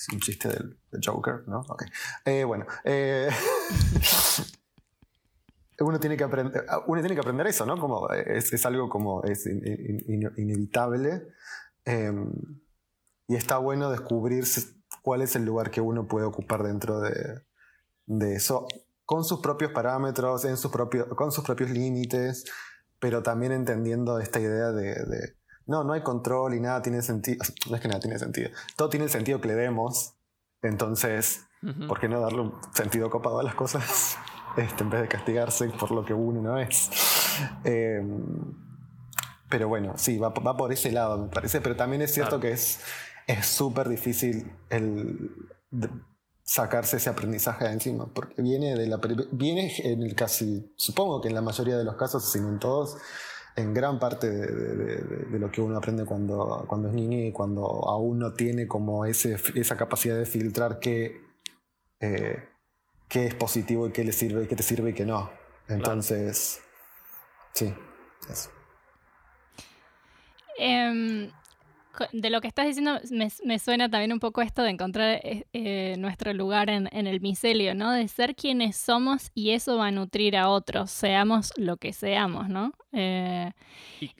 es un chiste del, Joker, ¿no? Ok. Eh, bueno, eh, uno, tiene que aprender, uno tiene que aprender eso, ¿no? Como es, algo como es inevitable em, y está bueno descubrir cuál es el lugar que uno puede ocupar dentro de, de eso, con sus propios parámetros, en sus propios, con sus propios límites pero también entendiendo esta idea de, no, no hay control y nada tiene sentido. No es que nada tiene sentido. Todo tiene el sentido que le demos. Entonces, ¿por qué no darle un sentido copado a las cosas? Este, en vez de castigarse por lo que uno no es. Em, pero bueno, sí, va, va, por ese lado, me parece. Pero también es cierto que es súper difícil el sacarse ese aprendizaje de encima, porque viene de la viene en el casi, supongo que en la mayoría de los casos, sino en todos, en gran parte de, lo que uno aprende cuando, cuando es niño y cuando aún no tiene como ese, esa capacidad de filtrar qué, eh, qué es positivo y qué le sirve, qué te sirve y qué no. Entonces, sí, eso. Em, de lo que estás diciendo, me, suena también un poco esto de encontrar eh, eh, nuestro lugar en, el micelio, ¿no? De ser quienes somos y eso va a nutrir a otros, seamos lo que seamos, ¿no? Eh,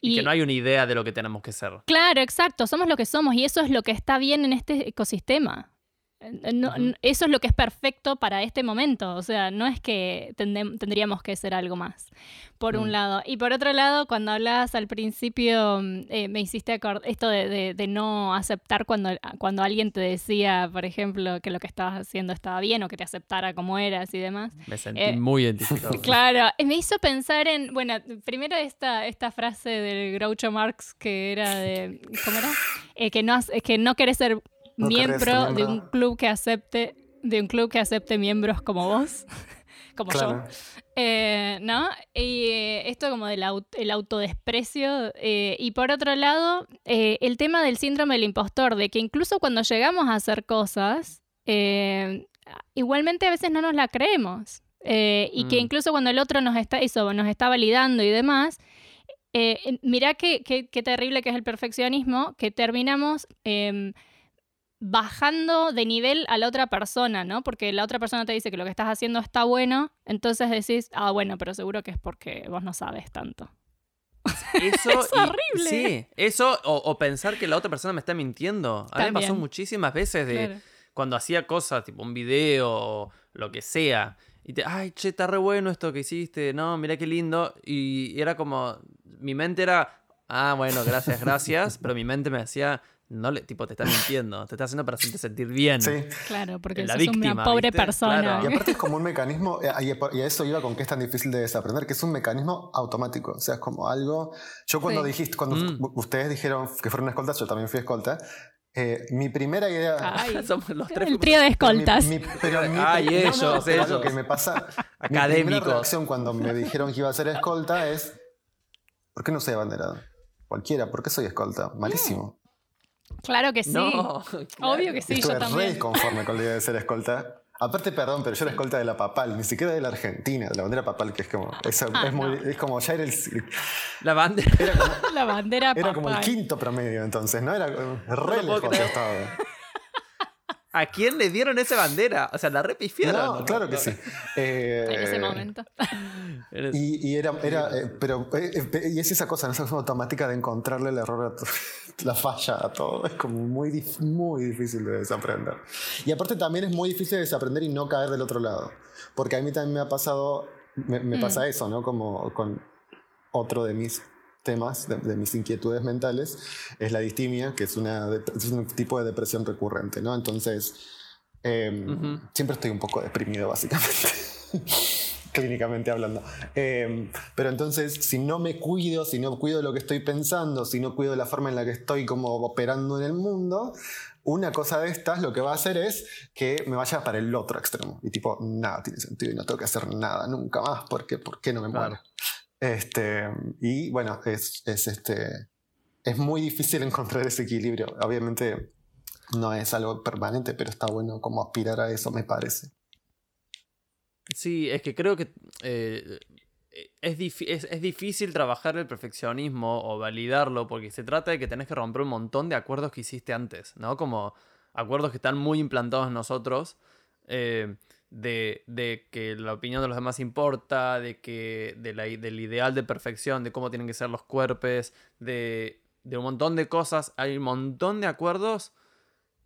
y, que no hay una idea de lo que tenemos que ser. Claro, exacto, somos lo que somos y eso es lo que está bien en este ecosistema. Eso es lo que es perfecto para este momento. O sea, no es que tendríamos que ser algo más, por un mm. lado. Y por otro lado, cuando hablabas al principio, mm, eh, me hiciste esto de, no aceptar cuando, cuando alguien te decía, por ejemplo, que lo que estabas haciendo estaba bien o que te aceptara como eras y demás. Me sentí eh, muy identificado. Claro, me hizo pensar en, bueno, primero esta, esta frase del Groucho Marx que era de, ¿cómo era? Eh, que, no, que no querés ser miembro de un club que acepte de un club que acepte miembros como vos, como yo. Eh, ¿No? Y eh, esto como del el autodesprecio. Eh, y por otro lado, el tema del síndrome del impostor, de que incluso cuando llegamos a hacer cosas, igualmente a veces no nos la creemos. y que mm. incluso cuando el otro nos está, eso, nos está validando y demás, mirá qué, qué, terrible que es el perfeccionismo, que terminamos em, bajando de nivel a la otra persona, ¿no? Porque la otra persona te dice que lo que estás haciendo está bueno, entonces decís, ah, bueno, pero seguro que es porque vos no sabes tanto. Eso, es horrible. sí, eso o, pensar que la otra persona me está mintiendo. A mí me pasó muchísimas veces de cuando hacía cosas, tipo un video o lo que sea, y te, ay, che, está re bueno esto que hiciste, no, mira qué lindo. Y era como, mi mente era, ah, bueno, gracias, gracias, pero mi mente me decía, no le, tipo, te está mintiendo, te está haciendo para hacerte sentir bien. Sí. Claro, porque sos una pobre persona. Y aparte es como un mecanismo, eh, y a eso iba con que es tan difícil de desaprender, que es un mecanismo automático. O sea, es como algo. Yo cuando dijiste, cuando mm. ustedes dijeron que fueron escoltas, yo también fui escolta. Eh, mi primera idea. Ay, somos los tres. El trío de escoltas. Pero mi, Ay, ellos, Lo que me pasa. Académico. Mi primera reacción cuando me dijeron que iba a ser escolta es. ¿Por qué no soy abanderado? Cualquiera, ¿por qué soy escolta? Malísimo. Claro que sí. Obvio que sí, Estuve yo también. re conforme con la idea de ser escolta. Aparte, perdón, pero yo era escolta de la papal, ni siquiera de la Argentina, de la bandera papal, que es como. Es, ah, es, muy, es como ya era el. La bandera. Era como, la bandera papal. Era como el quinto promedio, entonces, ¿no? Era re no lejos estaba. ¿A quién le dieron esa bandera? O sea, la repifiaron. No, claro que sí. en ese momento. Y, era, era eh, pero eh, eh, y es esa cosa, esa cosa automática de encontrarle el error, a la falla a todo. Es como muy, muy difícil de desaprender. Y aparte también es muy difícil de desaprender y no caer del otro lado. Porque a mí también me ha pasado, me, me pasa mm. eso, ¿no? Como con otro de mis temas de, mis inquietudes mentales es la distimia, que es, una, un tipo de depresión recurrente, ¿no? Entonces, em, siempre estoy un poco deprimido, básicamente. clínicamente hablando. Em, pero entonces, si no me cuido, si no cuido lo que estoy pensando, si no cuido la forma en la que estoy como operando en el mundo, una cosa de estas lo que va a hacer es que me vaya para el otro extremo. Y tipo, nada tiene sentido y no tengo que hacer nada nunca más porque ¿por qué no me muero? Este, y bueno, es, es, este, es muy difícil encontrar ese equilibrio. Obviamente no es algo permanente, pero está bueno como aspirar a eso, me parece. Sí, es que creo que eh, es, es, difícil trabajar el perfeccionismo o validarlo porque se trata de que tenés que romper un montón de acuerdos que hiciste antes, ¿no? Como acuerdos que están muy implantados en nosotros. Eh, de, que la opinión de los demás importa, de que de del ideal de perfección, de cómo tienen que ser los cuerpos, de, de un montón de cosas. Hay un montón de acuerdos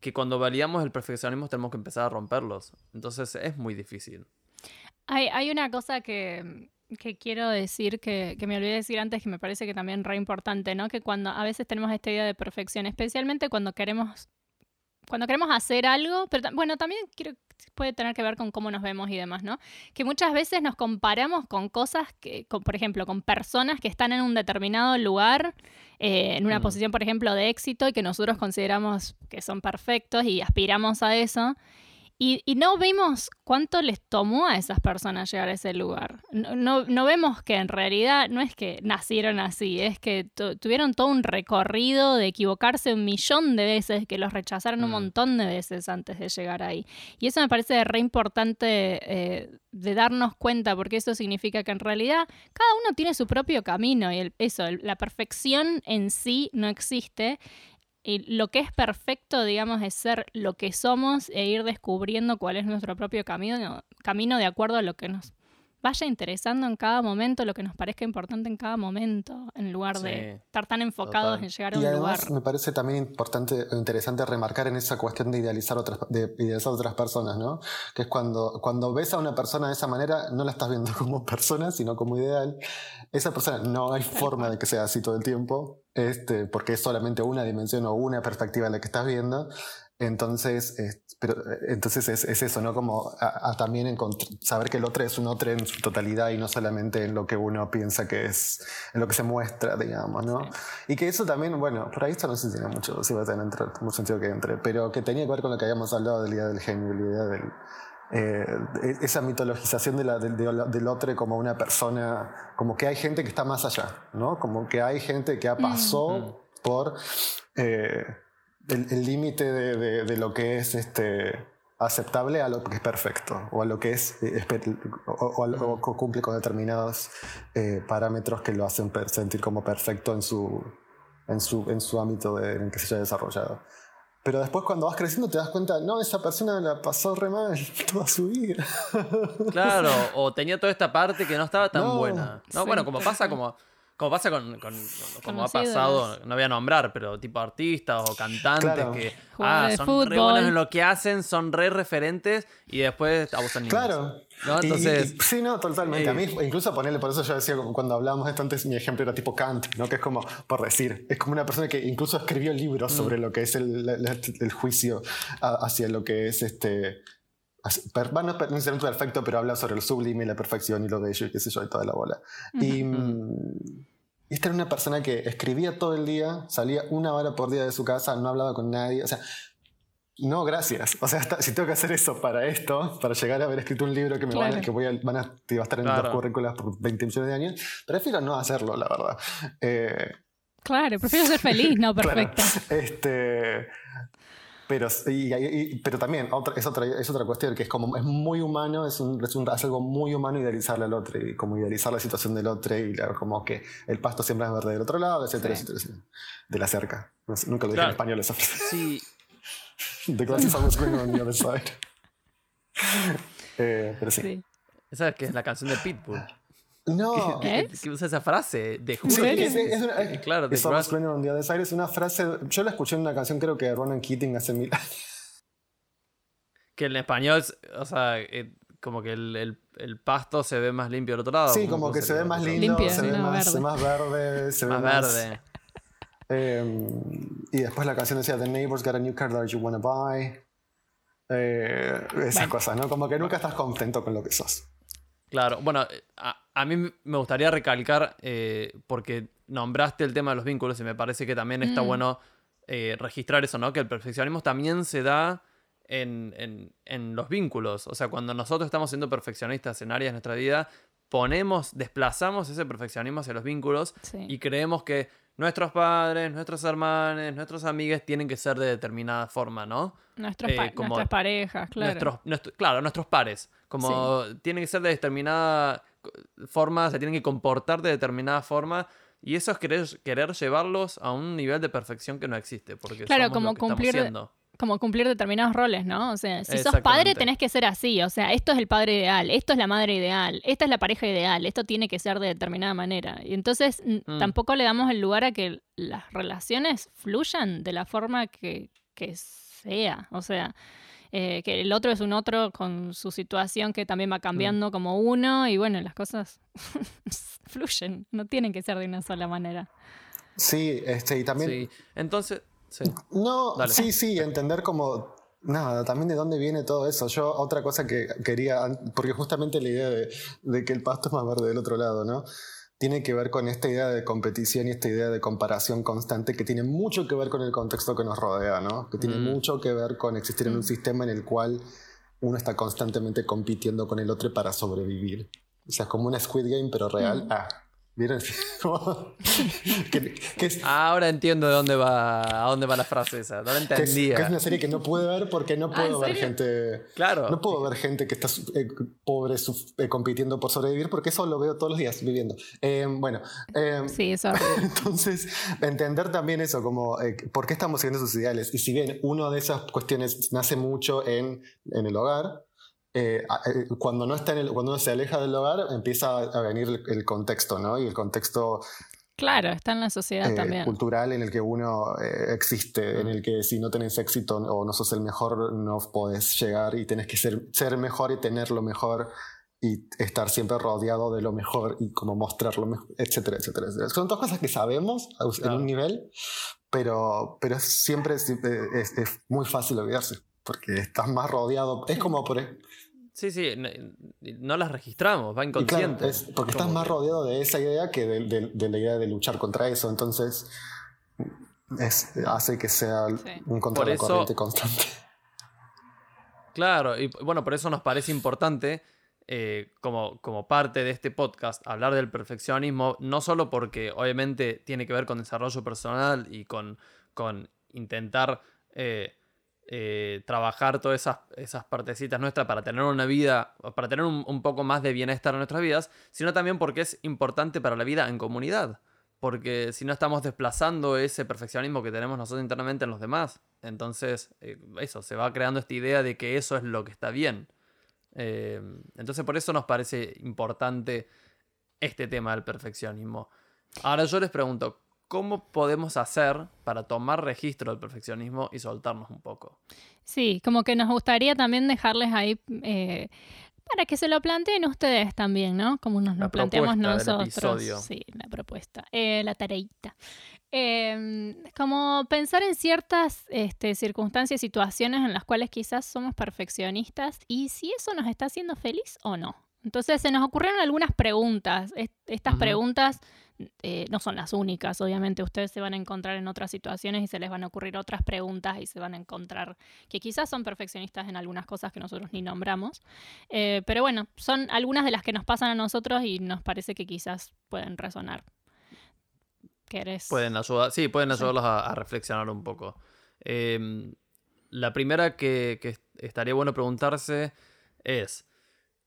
que cuando validamos el perfeccionismo tenemos que empezar a romperlos. Entonces es muy difícil. Hay, hay una cosa que, que quiero decir, que, que, me olvidé decir antes, que me parece que también re importante, ¿no? Que cuando a veces tenemos esta idea de perfección, especialmente cuando queremos cuando queremos hacer algo, pero bueno, también quiero, puede tener que ver con cómo nos vemos y demás, ¿no? Que muchas veces nos comparamos con cosas que, por ejemplo, con personas que están en un determinado lugar, eh, en una mm. posición, por ejemplo, de éxito y que nosotros consideramos que son perfectos y aspiramos a eso. Y, no vimos cuánto les tomó a esas personas llegar a ese lugar. No, no, vemos que en realidad no es que nacieron así, es que tuvieron todo un recorrido de equivocarse un millón de veces, que los rechazaron un mm. montón de veces antes de llegar ahí. Y eso me parece re importante eh, de darnos cuenta, porque eso significa que en realidad cada uno tiene su propio camino y eso, la perfección en sí no existe y lo que es perfecto, digamos, es ser lo que somos e ir descubriendo cuál es nuestro propio camino, camino de acuerdo a lo que nos vaya interesando en cada momento, lo que nos parezca importante en cada momento, en lugar de estar tan enfocados en llegar a un lugar. Me parece también importante interesante remarcar en esa cuestión de idealizar otras, de idealizar otras personas, ¿no? Que es cuando, cuando ves a una persona de esa manera, no la estás viendo como persona, sino como ideal. Esa persona no hay forma de que sea así todo el tiempo, este, porque es solamente una dimensión o una perspectiva la que estás viendo. Entonces, pero, eh, entonces es, eso, ¿no? Como a, también saber que el otro es un otro en su totalidad y no solamente en lo que uno piensa que es, en lo que se muestra, digamos, ¿no? Y que eso también, bueno, por ahí esto no sé si tiene mucho, si va a tener mucho sentido que entre, pero que tenía que ver con lo que habíamos hablado del día del genio, la idea del, eh, esa mitologización de la, del otro como una persona, como que hay gente que está más allá, ¿no? Como que hay gente que ha pasado mm. por... Eh, el límite de, lo que es este, aceptable a lo que es perfecto o a lo que es eh, o, cumple con determinados eh, parámetros que lo hacen sentir como perfecto en su, en su, en su ámbito en el que se haya desarrollado. Pero después cuando vas creciendo te das cuenta, no, esa persona la pasó re mal toda su vida. Claro, o tenía toda esta parte que no estaba tan buena. No, bueno, como pasa como como pasa con, como ha pasado, no voy a nombrar, pero tipo artistas o cantantes que ah, son re buenos en lo que hacen, son re referentes y después abusan niños. Claro. ¿no? Entonces, sí, no, totalmente. a mí, incluso ponerle, por eso yo decía, cuando hablábamos de esto antes, mi ejemplo era tipo Kant, ¿no? que es como, por decir, es como una persona que incluso escribió libros mm. sobre lo que es el, el, juicio hacia lo que es este no es necesariamente perfecto, pero habla sobre el sublime y la perfección y lo bello y qué sé yo, y toda la bola. Y, esta era una persona que escribía todo el día, salía una hora por día de su casa, no hablaba con nadie. O sea, no, gracias. O sea, si tengo que hacer eso para esto, para llegar a haber escrito un libro que me van, que voy a, van a, estar en los currículas por 20 millones de años, prefiero no hacerlo, la verdad. Eh, claro, prefiero ser feliz, no perfecto. Este, pero, pero también es, otra, es otra cuestión que es como es muy humano, es, un, es, algo muy humano idealizarle al otro y como idealizar la situación del otro y como que el pasto siempre es verde del otro lado, etcétera, etcétera, De la cerca. nunca lo dije en español esa frase. Sí. The grass is always greener on the other side. Eh, pero sí. sí. Esa es que es la canción de Pitbull. No. ¿Qué, usa esa frase? De sí, es, es, una, es, claro, de on the other side es una frase. Yo la escuché en una canción, creo que de Ronan Keating hace mil años. Que en español, o sea, eh, como que el, el, el, pasto se ve más limpio del otro lado. Sí, como que se ve más lindo, se, ve más, verde. más verde. Se más ve verde. eh, y después la canción decía: The neighbors got a new car that you wanna buy. Eh, esa cosa, ¿no? Como que nunca estás contento con lo que sos. Claro, bueno, a, a mí me gustaría recalcar, eh, porque nombraste el tema de los vínculos y me parece que también está mm. bueno eh, registrar eso, ¿no? Que el perfeccionismo también se da en, los vínculos. O sea, cuando nosotros estamos siendo perfeccionistas en áreas de nuestra vida, ponemos, desplazamos ese perfeccionismo hacia los vínculos y creemos que nuestros padres, nuestros hermanos, nuestros amigos tienen que ser de determinada forma, ¿no? Nuestros eh, nuestras parejas, claro. claro, nuestros pares. Como tienen que ser de determinada forma, se tienen que comportar de determinada forma. Y eso es querer, querer llevarlos a un nivel de perfección que no existe. Porque claro, como cumplir, como cumplir determinados roles, ¿no? O sea, si sos padre tenés que ser así. O sea, esto es el padre ideal, esto es la madre ideal, esta es la pareja ideal, esto tiene que ser de determinada manera. Y entonces mm. tampoco le damos el lugar a que las relaciones fluyan de la forma que, que sea. O sea, eh, que el otro es un otro con su situación que también va cambiando como uno y bueno, las cosas fluyen, no tienen que ser de una sola manera. Sí, este, y también... Sí. Entonces, sí. No, sí, sí, entender como Nada, también de dónde viene todo eso. Yo, otra cosa que quería, porque justamente la idea de, de, que el pasto es más verde del otro lado, ¿no? Tiene que ver con esta idea de competición y esta idea de comparación constante que tiene mucho que ver con el contexto que nos rodea, ¿no? Que tiene mm. mucho que ver con existir en un mm. sistema en el cual uno está constantemente compitiendo con el otro para sobrevivir. O sea, como una Squid Game, pero real. Mm. Ah, ¿vieron? que, que es, Ahora entiendo de dónde va, a dónde va la frase esa. No la que es- que entendía. es una serie que no puedo ver porque no Ah, puedo ¿en ver gente. Claro. No puedo ver gente que está eh, pobre suf- eh, compitiendo por sobrevivir porque eso lo veo todos los días viviendo. Eh, bueno, eh, Sí, eso entonces entender también eso, como eh, por qué estamos siguiendo sus ideales. Y si bien una de esas cuestiones nace mucho en, en el hogar, eh, eh, cuando, no está en el, cuando uno se aleja del hogar empieza a, venir el, el contexto, ¿no? Y el contexto Claro, está en la sociedad eh, también. cultural en el que uno eh, existe, en el que si no tenés éxito o no sos el mejor, no podés llegar y tenés que ser, ser mejor y tener lo mejor y estar siempre rodeado de lo mejor y como mostrar lo mejor, etcétera, etcétera, etcétera. Son todas cosas que sabemos a- en un nivel, pero, pero siempre es, es- es muy fácil olvidarse porque estás más rodeado. Es como por, e, Sí, sí, no las registramos, va claro, inconsciente. es porque estás más rodeado de esa idea que de, de- de la idea de luchar contra eso. Entonces, es, hace que sea Sí. un contra Por la eso- corriente constante. Claro, y bueno, por eso nos parece importante, eh, como, como parte de este podcast, hablar del perfeccionismo, no solo porque obviamente tiene que ver con desarrollo personal y con, con intentar eh, eh, trabajar todas esas, esas partecitas nuestras para tener una vida, para tener un, un poco más de bienestar en nuestras vidas, sino también porque es importante para la vida en comunidad. Porque si no estamos desplazando ese perfeccionismo que tenemos nosotros internamente en los demás. Entonces, eh, eso, se va creando esta idea de que eso es lo que está bien. Eh, entonces, por eso nos parece importante este tema del perfeccionismo. Ahora yo les pregunto, ¿cómo podemos hacer para tomar registro del perfeccionismo y soltarnos un poco? Sí, como que nos gustaría también dejarles ahí eh, para que se lo planteen ustedes también, ¿no? Como nos La lo planteamos del nosotros. episodio. Sí, la propuesta, eh, la tareita. Eh, como pensar en ciertas este, circunstancias, situaciones en las cuales quizás somos perfeccionistas y si eso nos está haciendo feliz o no. Entonces se nos ocurrieron algunas preguntas. Est- Estas preguntas eh, no son las únicas, obviamente ustedes se van a encontrar en otras situaciones y se les van a ocurrir otras preguntas y se van a encontrar que quizás son perfeccionistas en algunas cosas que nosotros ni nombramos. Eh, pero bueno, son algunas de las que nos pasan a nosotros y nos parece que quizás pueden resonar. ¿Querés? Pueden ayudar, sí, pueden Sí. ayudarlos a, a reflexionar un poco. Eh, la primera que, que estaría bueno preguntarse es,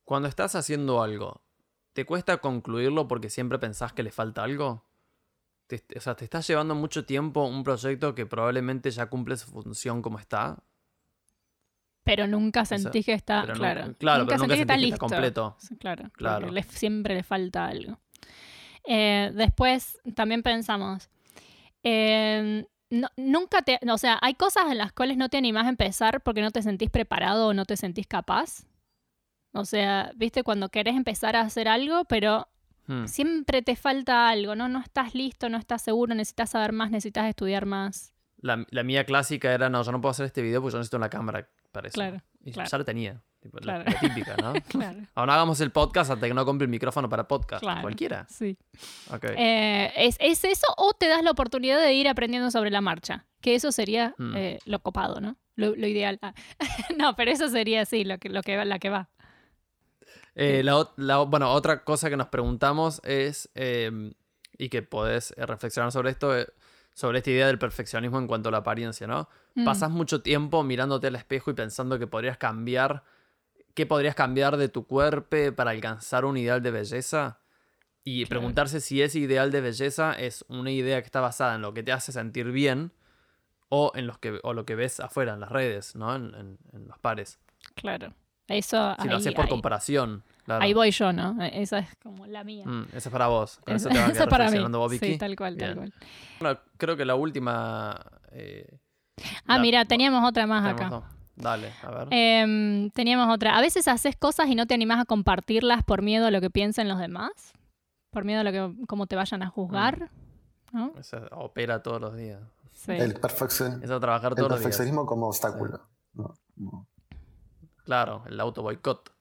cuando estás haciendo algo, ¿te cuesta concluirlo porque siempre pensás que le falta algo? Te- o sea, ¿te estás llevando mucho tiempo un proyecto que probablemente ya cumple su función como está? Pero nunca sentís que está, pero claro, claro, pero nunca sentís que está completo. Sí, Claro, Claro. le- siempre le falta algo. Eh, después también pensamos, eh, no- nunca te, o sea, hay cosas en las cuales no te animás a empezar porque no te sentís preparado o no te sentís capaz. O sea, viste cuando querés empezar a hacer algo, pero Hmm. siempre te falta algo, ¿no? No estás listo, no estás seguro, necesitas saber más, necesitas estudiar más. La, la mía clásica era, no, yo no puedo hacer este video porque yo necesito una cámara para eso. Claro, Y claro. ya la tenía. tipo, Claro. la típica, ¿no? Claro, Ahora hagamos el podcast hasta que no compre el micrófono para podcast. Claro. Cualquiera. sí. Ok. Eh, ¿es, es eso o te das la oportunidad de ir aprendiendo sobre la marcha? Que eso sería Hmm. eh, lo copado, ¿no? Lo, lo ideal. Ah. no, pero eso sería sí, lo que, lo que la que va. Eh, la, bueno, otra cosa que nos preguntamos es, eh, y que podés eh, reflexionar sobre esto, eh, sobre esta idea del perfeccionismo en cuanto a la apariencia, ¿no? Mm. Pasas mucho tiempo mirándote al espejo y pensando que podrías cambiar, ¿qué podrías cambiar de tu cuerpo para alcanzar un ideal de belleza? Y Claro. preguntarse si ese ideal de belleza es una idea que está basada en lo que te hace sentir bien o en los que, o lo que ves afuera, en las redes, ¿no? En, en- en los pares. Claro. Eso Si ahí, lo haces por ahí- comparación. Claro. ahí voy yo, ¿no? Eh, Esa es como la mía. Mm, esa es para vos. Con eso Esa- te va a quedar para mí. reflexionando vos, Vicky. Sí, tal cual, tal cual. Bueno, creo que la última. eh, Ah, la- mira, teníamos otra más acá. dos. Dale, a ver. Em, teníamos otra. A veces haces cosas y no te animás a compartirlas por miedo a lo que piensen los demás. Por miedo a lo que, cómo te vayan a juzgar. ¿no? Esa opera todos los días. Sí. El, perfeccion- Esa trabajar el todos los días. perfeccionismo como obstáculo. No, no. Claro, el auto boicot.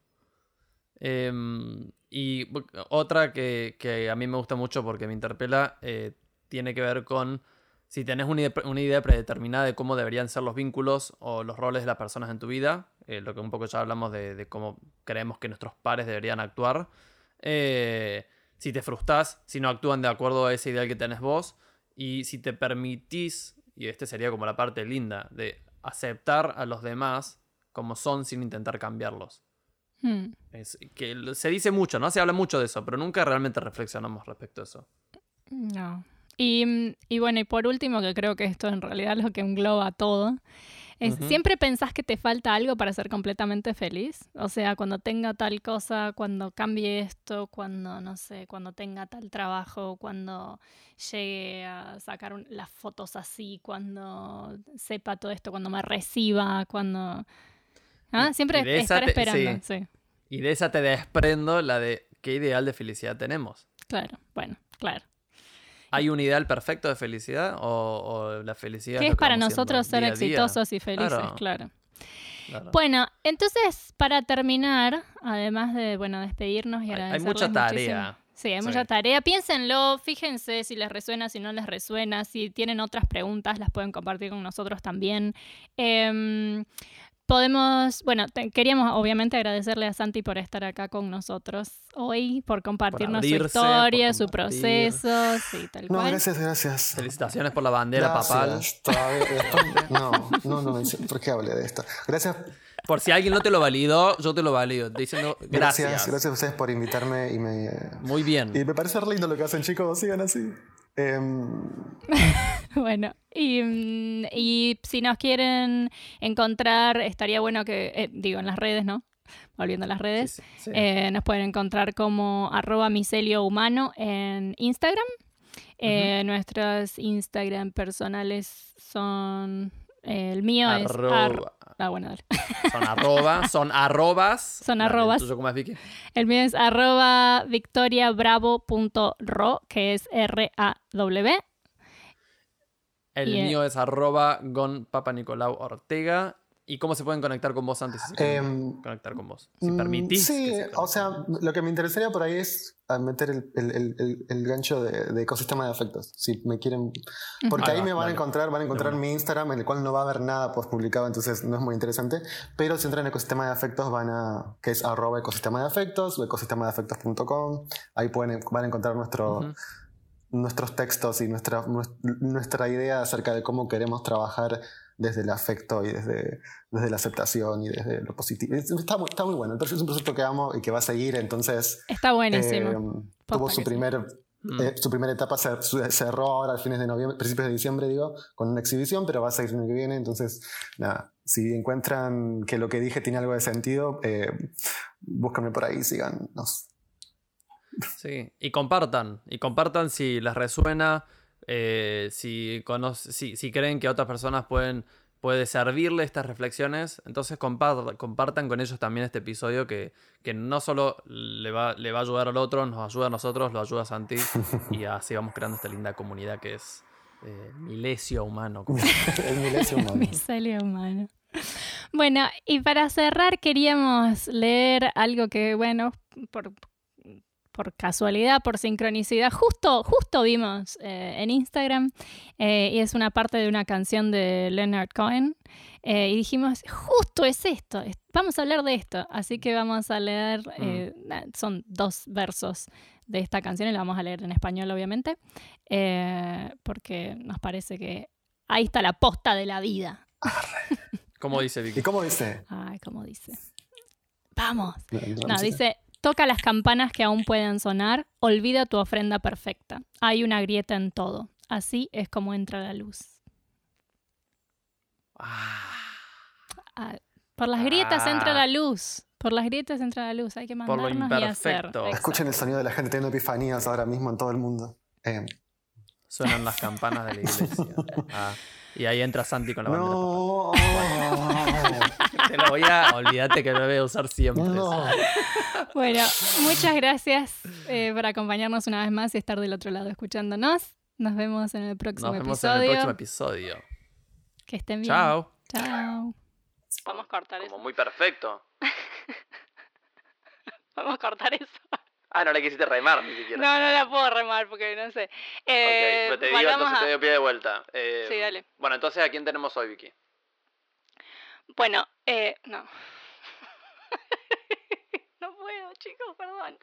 Em, y otra que, a mí me gusta mucho porque me interpela eh, tiene que ver con si tenés una idea, una idea predeterminada de cómo deberían ser los vínculos o los roles de las personas en tu vida, eh, lo que un poco ya hablamos de, de cómo creemos que nuestros pares deberían actuar, eh, si te frustras, si no actúan de acuerdo a ese ideal que tenés vos, y si te permitís, y este sería como la parte linda, de aceptar a los demás como son sin intentar cambiarlos. Hmm. Es que se dice mucho, ¿no? Se habla mucho de eso, pero nunca realmente reflexionamos respecto a eso. No. Y, mm, y bueno, y por último, que creo que esto en realidad es lo que engloba todo, es siempre pensás que te falta algo para ser completamente feliz. O sea, cuando tenga tal cosa, cuando cambie esto, cuando, no sé, cuando tenga tal trabajo, cuando llegue a sacar un- las fotos así, cuando sepa todo esto, cuando me reciba, cuando... ¿Ah? Siempre de estar te- esperando, sí, Y de esa te desprendo la de qué ideal de felicidad tenemos. claro, bueno, claro. ¿Hay un ideal perfecto de felicidad o, o la felicidad? ¿Qué lo es que para nosotros ser exitosos y felices? Claro. claro. Claro. Bueno, entonces, para terminar, además de, bueno, despedirnos y Hay- hay agradecerles mucha tarea. muchísimo- Sí, hay Sí. mucha tarea. Piénsenlo, fíjense si les resuena, si no les resuena, si tienen otras preguntas, las pueden compartir con nosotros también. Em, podemos, bueno, te- queríamos obviamente agradecerle a Santi por estar acá con nosotros hoy, por compartirnos su abrirse, historia, por su proceso, sí, tal No, cual. gracias, gracias. Felicitaciones por la bandera papal. Gracias, todavía- después- no, no, no, ¿por qué hablé de esto? Gracias, Por si alguien no te lo validó, yo te lo valido. Diciendo gracias, gracias. gracias a ustedes por invitarme y me, Muy bien. y me parece re lindo lo que hacen, chicos, sigan así. Em, Bueno, y, mm, y si nos quieren encontrar, estaría bueno que, eh, digo, en las redes, ¿no? Volviendo a las redes, Sí, sí, sí. eh, nos pueden encontrar como arroba micelio humano en Instagram. Eh, Nuestros Instagram personales son, eh, el mío es... ar- Arroba. Ah, bueno, dale. Son arroba, son arrobas. Son arrobas. ¿el tuyo cómo es, Vicky? El mío es arroba victoriabravo.ro, que es R-A-W. El Y, mío es arroba gon papa Nicolau Ortega. ¿Y cómo se pueden conectar con vos antes? Si Em, conectar con vos. Si Mm, permitís. Sí, se o sea, lo que me interesaría por ahí es meter el, el- el- el- el gancho de, de ecosistema de afectos. Si me quieren. Porque Ahí ahí va, me van a encontrar, van a encontrar mi Instagram, en el cual no va a haber nada post publicado, entonces no es muy interesante. Pero si entran en ecosistema de afectos, van a. que es arroba ecosistema de afectos o ecosistema de afectos.com. Ahí pueden, van a encontrar nuestro. Nuestros textos y nuestra, nues- nuestra idea acerca de cómo queremos trabajar desde el afecto y desde, desde la aceptación y desde lo positivo. Es- Está muy, está muy bueno. Entonces es un proyecto que amo y que va a seguir. Entonces Está buenísimo. eh, tuvo su, primer, Mm. eh, su primera etapa, se, cerró ahora a fines de noviembre, principios de diciembre, digo, con una exhibición, pero va a seguir el año que viene. Entonces, nada, si encuentran que lo que dije tiene algo de sentido, eh, búsquenme por ahí, síganos. Sí, y compartan. Y compartan si les resuena, eh, si, conoce, si, si creen que a otras personas pueden puede servirle estas reflexiones. Entonces compar- compartan con ellos también este episodio que, que no solo le va, le va a ayudar al otro, nos ayuda a nosotros, lo ayuda a Santi. y así vamos creando esta linda comunidad que es eh, Milesio Humano. el milesio humano. Humano. Bueno, y para cerrar queríamos leer algo que, bueno, por, por casualidad, por sincronicidad, justo, justo vimos eh, en Instagram eh, y es una parte de una canción de Leonard Cohen eh, y dijimos, justo es esto, es- vamos a hablar de esto, así que vamos a leer, eh, na- son dos versos de esta canción y la vamos a leer en español obviamente, eh, porque nos parece que ahí está la posta de la vida. ¿Cómo dice Vicky? ¿Y cómo dice? Ay, ¿cómo dice? Vamos. No, no, No, no sé. dice, toca las campanas que aún pueden sonar, olvida tu ofrenda perfecta. Hay una grieta en todo. Así es como entra la luz. Ah, Ah, por las grietas Ah. entra la luz. Por las grietas entra la luz. Hay que Por lo mandarnos y hacer. Escuchen el sonido de la gente teniendo epifanías ahora mismo en todo el mundo. Eh, suenan las campanas de la iglesia. Ah, y ahí entra Santi con la bandera. no, Te lo voy a. Olvídate que lo voy a usar siempre. no. Bueno, muchas gracias eh, por acompañarnos una vez más y estar del otro lado escuchándonos. Nos vemos en el próximo Nos vemos episodio. en el próximo episodio. Que estén bien. Chao. Chao. Vamos a cortar Como muy perfecto. Vamos a cortar eso. Ah, no la quisiste remar ni siquiera. No, no la puedo remar porque no sé. Eh, ok, te digo, entonces a- te doy pie de vuelta. Eh, Sí, dale. Bueno, entonces, ¿a quién tenemos hoy, Vicky? Bueno, eh, no. no puedo, chicos, perdón.